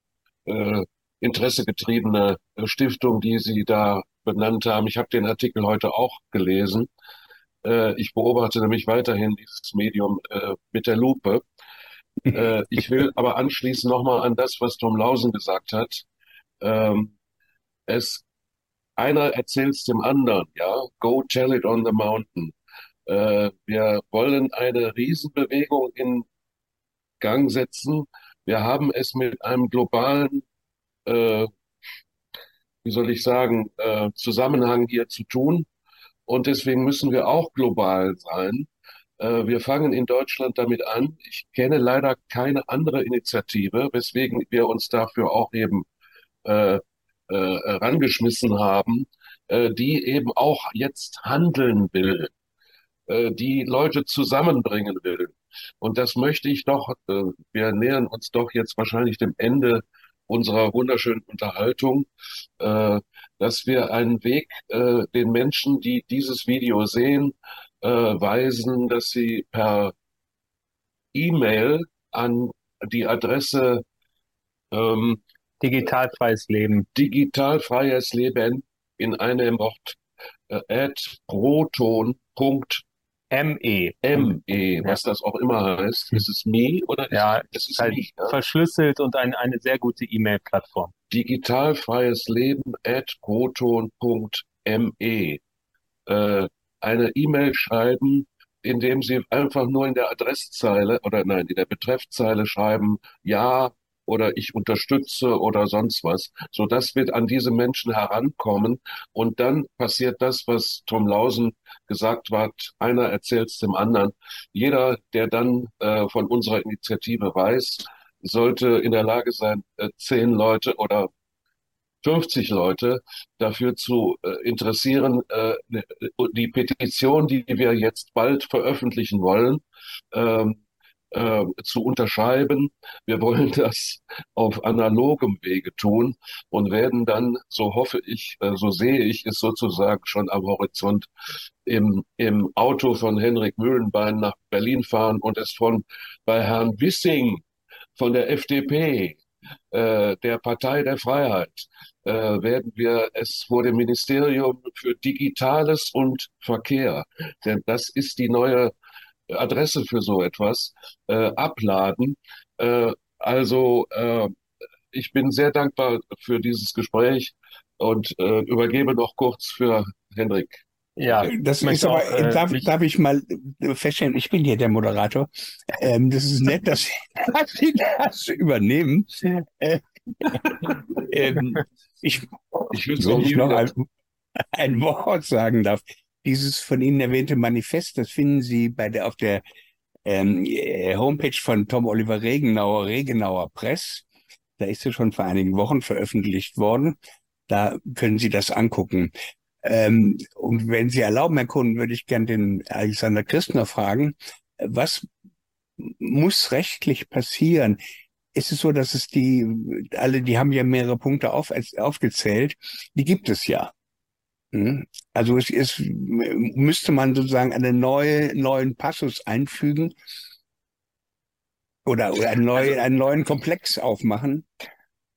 äh, interessegetriebene Stiftung, die Sie da benannt haben. Ich habe den Artikel heute auch gelesen. Äh, ich beobachte nämlich weiterhin dieses Medium äh, mit der Lupe. Äh, [LAUGHS] ich will aber anschließen nochmal an das, was Tom Lausen gesagt hat. Ähm, es, einer erzählt es dem anderen, ja, go tell it on the mountain. Äh, wir wollen eine Riesenbewegung in Gang setzen. Wir haben es mit einem globalen äh, wie soll ich sagen, äh, Zusammenhang hier zu tun. Und deswegen müssen wir auch global sein. Äh, wir fangen in Deutschland damit an. Ich kenne leider keine andere Initiative, weswegen wir uns dafür auch eben äh, äh, rangeschmissen haben, äh, die eben auch jetzt handeln will, äh, die Leute zusammenbringen will. Und das möchte ich doch, äh, wir nähern uns doch jetzt wahrscheinlich dem Ende unserer wunderschönen Unterhaltung, äh, dass wir einen Weg äh, den Menschen, die dieses Video sehen, äh, weisen, dass sie per E-Mail an die Adresse ähm, digitalfreies Leben. Digitalfreies Leben in einem Wort at proton.de ME. ME, was das auch immer heißt. Ist es Me oder ja, ist es halt me, ja? verschlüsselt und ein, eine sehr gute E-Mail-Plattform. Digitalfreies Leben at proton.me. Äh, eine E-Mail schreiben indem Sie einfach nur in der Adresszeile oder nein, in der Betreffzeile schreiben, ja oder ich unterstütze oder sonst was. So, das wird an diese Menschen herankommen. Und dann passiert das, was Tom Lausen gesagt hat. Einer erzählt es dem anderen. Jeder, der dann äh, von unserer Initiative weiß, sollte in der Lage sein, äh, zehn Leute oder 50 Leute dafür zu äh, interessieren, äh, ne, die Petition, die wir jetzt bald veröffentlichen wollen, ähm, äh, zu unterschreiben. Wir wollen das auf analogem Wege tun und werden dann, so hoffe ich, äh, so sehe ich es sozusagen schon am Horizont, im, im Auto von Henrik Mühlenbein nach Berlin fahren und es von bei Herrn Wissing von der FDP, äh, der Partei der Freiheit, äh, werden wir es vor dem Ministerium für Digitales und Verkehr, denn das ist die neue Adresse für so etwas, äh, abladen. Äh, also äh, ich bin sehr dankbar für dieses Gespräch und äh, übergebe noch kurz für Hendrik. Ja, das ist aber, auch, äh, darf, darf ich mal feststellen, ich bin hier der Moderator. Ähm, das ist nett, dass, Sie [LAUGHS] das übernehmen. [LAUGHS] Äh, ähm, ich, ich will ich noch ein, ein Wort sagen darf. Dieses von Ihnen erwähnte Manifest, das finden Sie bei der, auf der ähm, äh, Homepage von Tom Oliver Regenauer, Regenauer Press. Da ist es schon vor einigen Wochen veröffentlicht worden. Da können Sie das angucken. Ähm, und wenn Sie erlauben, Herr Kuhn, würde ich gerne den Alexander Christner fragen, was muss rechtlich passieren? Ist es so, dass es die, alle, die haben ja mehrere Punkte auf, aufgezählt, die gibt es ja. Hm? Also es ist, müsste man sozusagen einen neue, neuen Passus einfügen oder, oder einen, neuen, also, einen neuen Komplex aufmachen.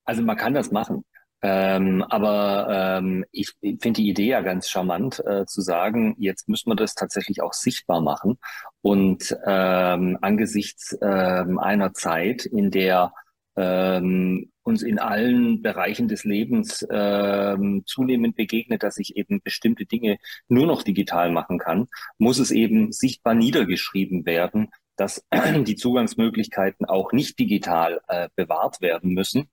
Also man kann das machen. Ähm, aber ähm, ich finde die Idee ja ganz charmant, äh, zu sagen, jetzt müssen wir das tatsächlich auch sichtbar machen. Und ähm, angesichts ähm, einer Zeit, in der ähm, uns in allen Bereichen des Lebens ähm, zunehmend begegnet, dass ich eben bestimmte Dinge nur noch digital machen kann, muss es eben sichtbar niedergeschrieben werden, dass [CLEARS THROAT] die Zugangsmöglichkeiten auch nicht digital äh, bewahrt werden müssen.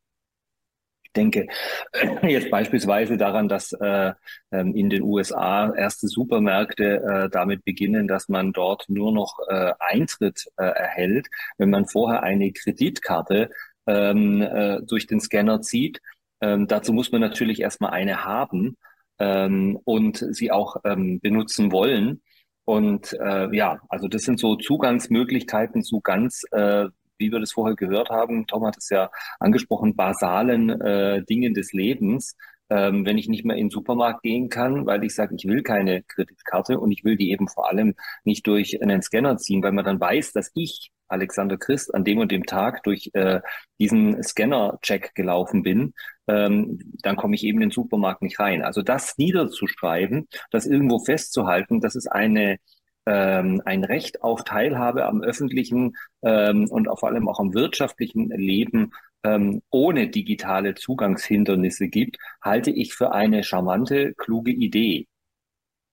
Ich denke [CLEARS THROAT] jetzt beispielsweise daran, dass äh, ähm, in den USA erste Supermärkte äh, damit beginnen, dass man dort nur noch äh, Eintritt äh, erhält, wenn man vorher eine Kreditkarte ähm, äh, durch den Scanner zieht. Ähm, dazu muss man natürlich erstmal eine haben ähm, und sie auch ähm, benutzen wollen. Und äh, ja, also das sind so Zugangsmöglichkeiten zu ganz, äh, wie wir das vorher gehört haben, Tom hat es ja angesprochen, basalen äh, Dingen des Lebens. Ähm, wenn ich nicht mehr in den Supermarkt gehen kann, weil ich sage, ich will keine Kreditkarte und ich will die eben vor allem nicht durch einen Scanner ziehen, weil man dann weiß, dass ich Alexander Christ an dem und dem Tag durch äh, diesen Scanner-Check gelaufen bin, ähm, dann komme ich eben in den Supermarkt nicht rein. Also das niederzuschreiben, das irgendwo festzuhalten, das ist eine ähm, ein Recht auf Teilhabe am öffentlichen ähm, und vor allem auch am wirtschaftlichen Leben ähm, ohne digitale Zugangshindernisse gibt, halte ich für eine charmante, kluge Idee.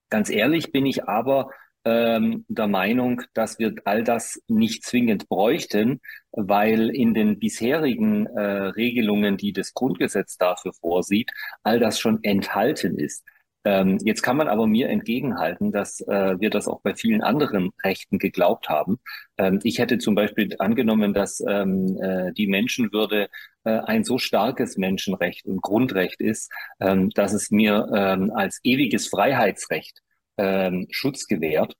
Ganz ehrlich bin ich aber ähm, der Meinung, dass wir all das nicht zwingend bräuchten, weil in den bisherigen äh, Regelungen, die das Grundgesetz dafür vorsieht, all das schon enthalten ist. Ähm, jetzt kann man aber mir entgegenhalten, dass äh, wir das auch bei vielen anderen Rechten geglaubt haben. Ähm, ich hätte zum Beispiel angenommen, dass ähm, äh, die Menschenwürde äh, ein so starkes Menschenrecht und Grundrecht ist, ähm, dass es mir ähm, als ewiges Freiheitsrecht ähm, Schutz gewährt.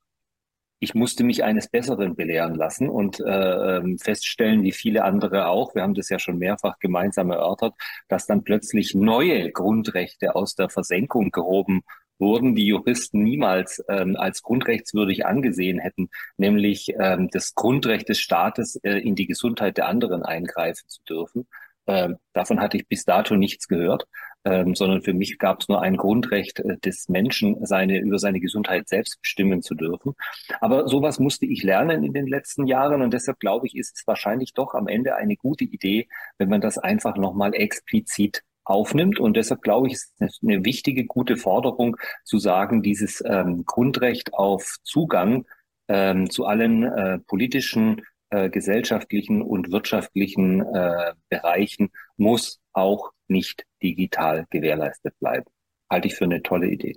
Ich musste mich eines Besseren belehren lassen und äh, ähm, feststellen, wie viele andere auch, wir haben das ja schon mehrfach gemeinsam erörtert, dass dann plötzlich neue Grundrechte aus der Versenkung gehoben wurden, die Juristen niemals ähm, als grundrechtswürdig angesehen hätten, nämlich ähm, das Grundrecht des Staates, äh, in die Gesundheit der anderen eingreifen zu dürfen. Ähm, davon hatte ich bis dato nichts gehört ähm, sondern für mich gab es nur ein Grundrecht äh, des Menschen, seine, über seine Gesundheit selbst bestimmen zu dürfen. Aber sowas musste ich lernen in den letzten Jahren und deshalb glaube ich, ist es wahrscheinlich doch am Ende eine gute Idee, wenn man das einfach nochmal explizit aufnimmt. Und deshalb glaube ich, ist es eine wichtige, gute Forderung zu sagen, dieses ähm, Grundrecht auf Zugang ähm, zu allen äh, politischen, äh, gesellschaftlichen und wirtschaftlichen äh, Bereichen muss auch nicht digital gewährleistet bleiben. Halte ich für eine tolle Idee.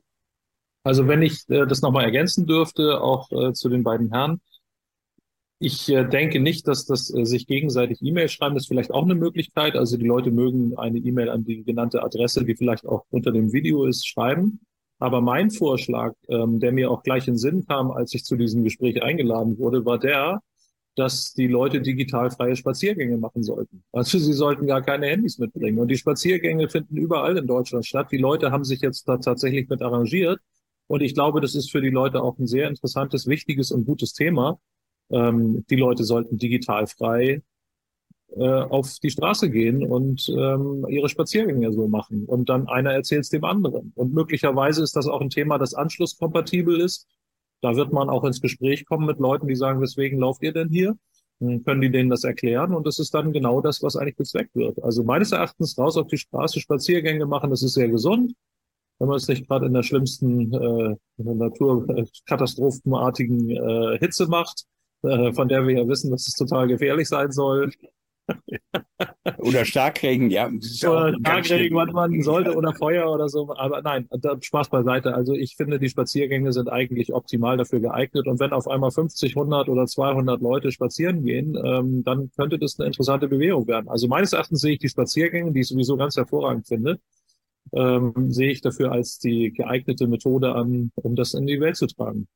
Also wenn ich äh, das nochmal ergänzen dürfte, auch äh, zu den beiden Herren, ich äh, denke nicht, dass das äh, sich gegenseitig E-Mail schreiben ist vielleicht auch eine Möglichkeit. Also die Leute mögen eine E-Mail an die genannte Adresse, die vielleicht auch unter dem Video ist, schreiben. Aber mein Vorschlag, ähm, der mir auch gleich in Sinn kam, als ich zu diesem Gespräch eingeladen wurde, war der, dass die Leute digital freie Spaziergänge machen sollten. Also sie sollten gar keine Handys mitbringen. Und die Spaziergänge finden überall in Deutschland statt. Die Leute haben sich jetzt da tatsächlich mit arrangiert. Und ich glaube, das ist für die Leute auch ein sehr interessantes, wichtiges und gutes Thema. Ähm, die Leute sollten digital frei äh, auf die Straße gehen und ähm, ihre Spaziergänge so machen. Und dann einer erzählt es dem anderen. Und möglicherweise ist das auch ein Thema, das anschlusskompatibel ist. Da wird man auch ins Gespräch kommen mit Leuten, die sagen, weswegen lauft ihr denn hier? Dann können die denen das erklären und das ist dann genau das, was eigentlich bezweckt wird. Also meines Erachtens raus auf die Straße Spaziergänge machen, das ist sehr gesund wenn man es nicht gerade in der schlimmsten äh, naturkatastrophenartigen äh, Hitze macht, äh, von der wir ja wissen, dass es total gefährlich sein soll. [LAUGHS] oder Starkregen, ja. Oder Starkregen, was man sollte, oder Feuer oder so. Aber nein, Spaß beiseite. Also ich finde, die Spaziergänge sind eigentlich optimal dafür geeignet. Und wenn auf einmal 50, 100 oder 200 Leute spazieren gehen, ähm, dann könnte das eine interessante Bewegung werden. Also meines Erachtens sehe ich die Spaziergänge, die ich sowieso ganz hervorragend finde, ähm, sehe ich dafür als die geeignete Methode an, um das in die Welt zu tragen.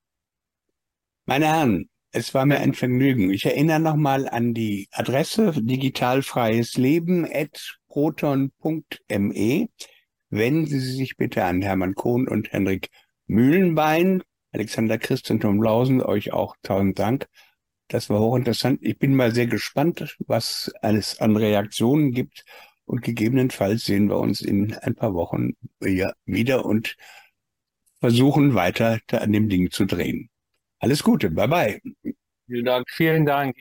Meine Herren, es war mir ein Vergnügen. Ich erinnere nochmal an die Adresse digitalfreies Leben at proton.me. Wenden Sie sich bitte an Hermann Kohn und Henrik Mühlenbein. Alexander Christ und Tom Lausen, euch auch tausend Dank. Das war hochinteressant. Ich bin mal sehr gespannt, was alles an Reaktionen gibt und gegebenenfalls sehen wir uns in ein paar Wochen wieder und versuchen weiter an dem Ding zu drehen. Alles Gute, bye bye. Vielen Dank. Vielen Dank.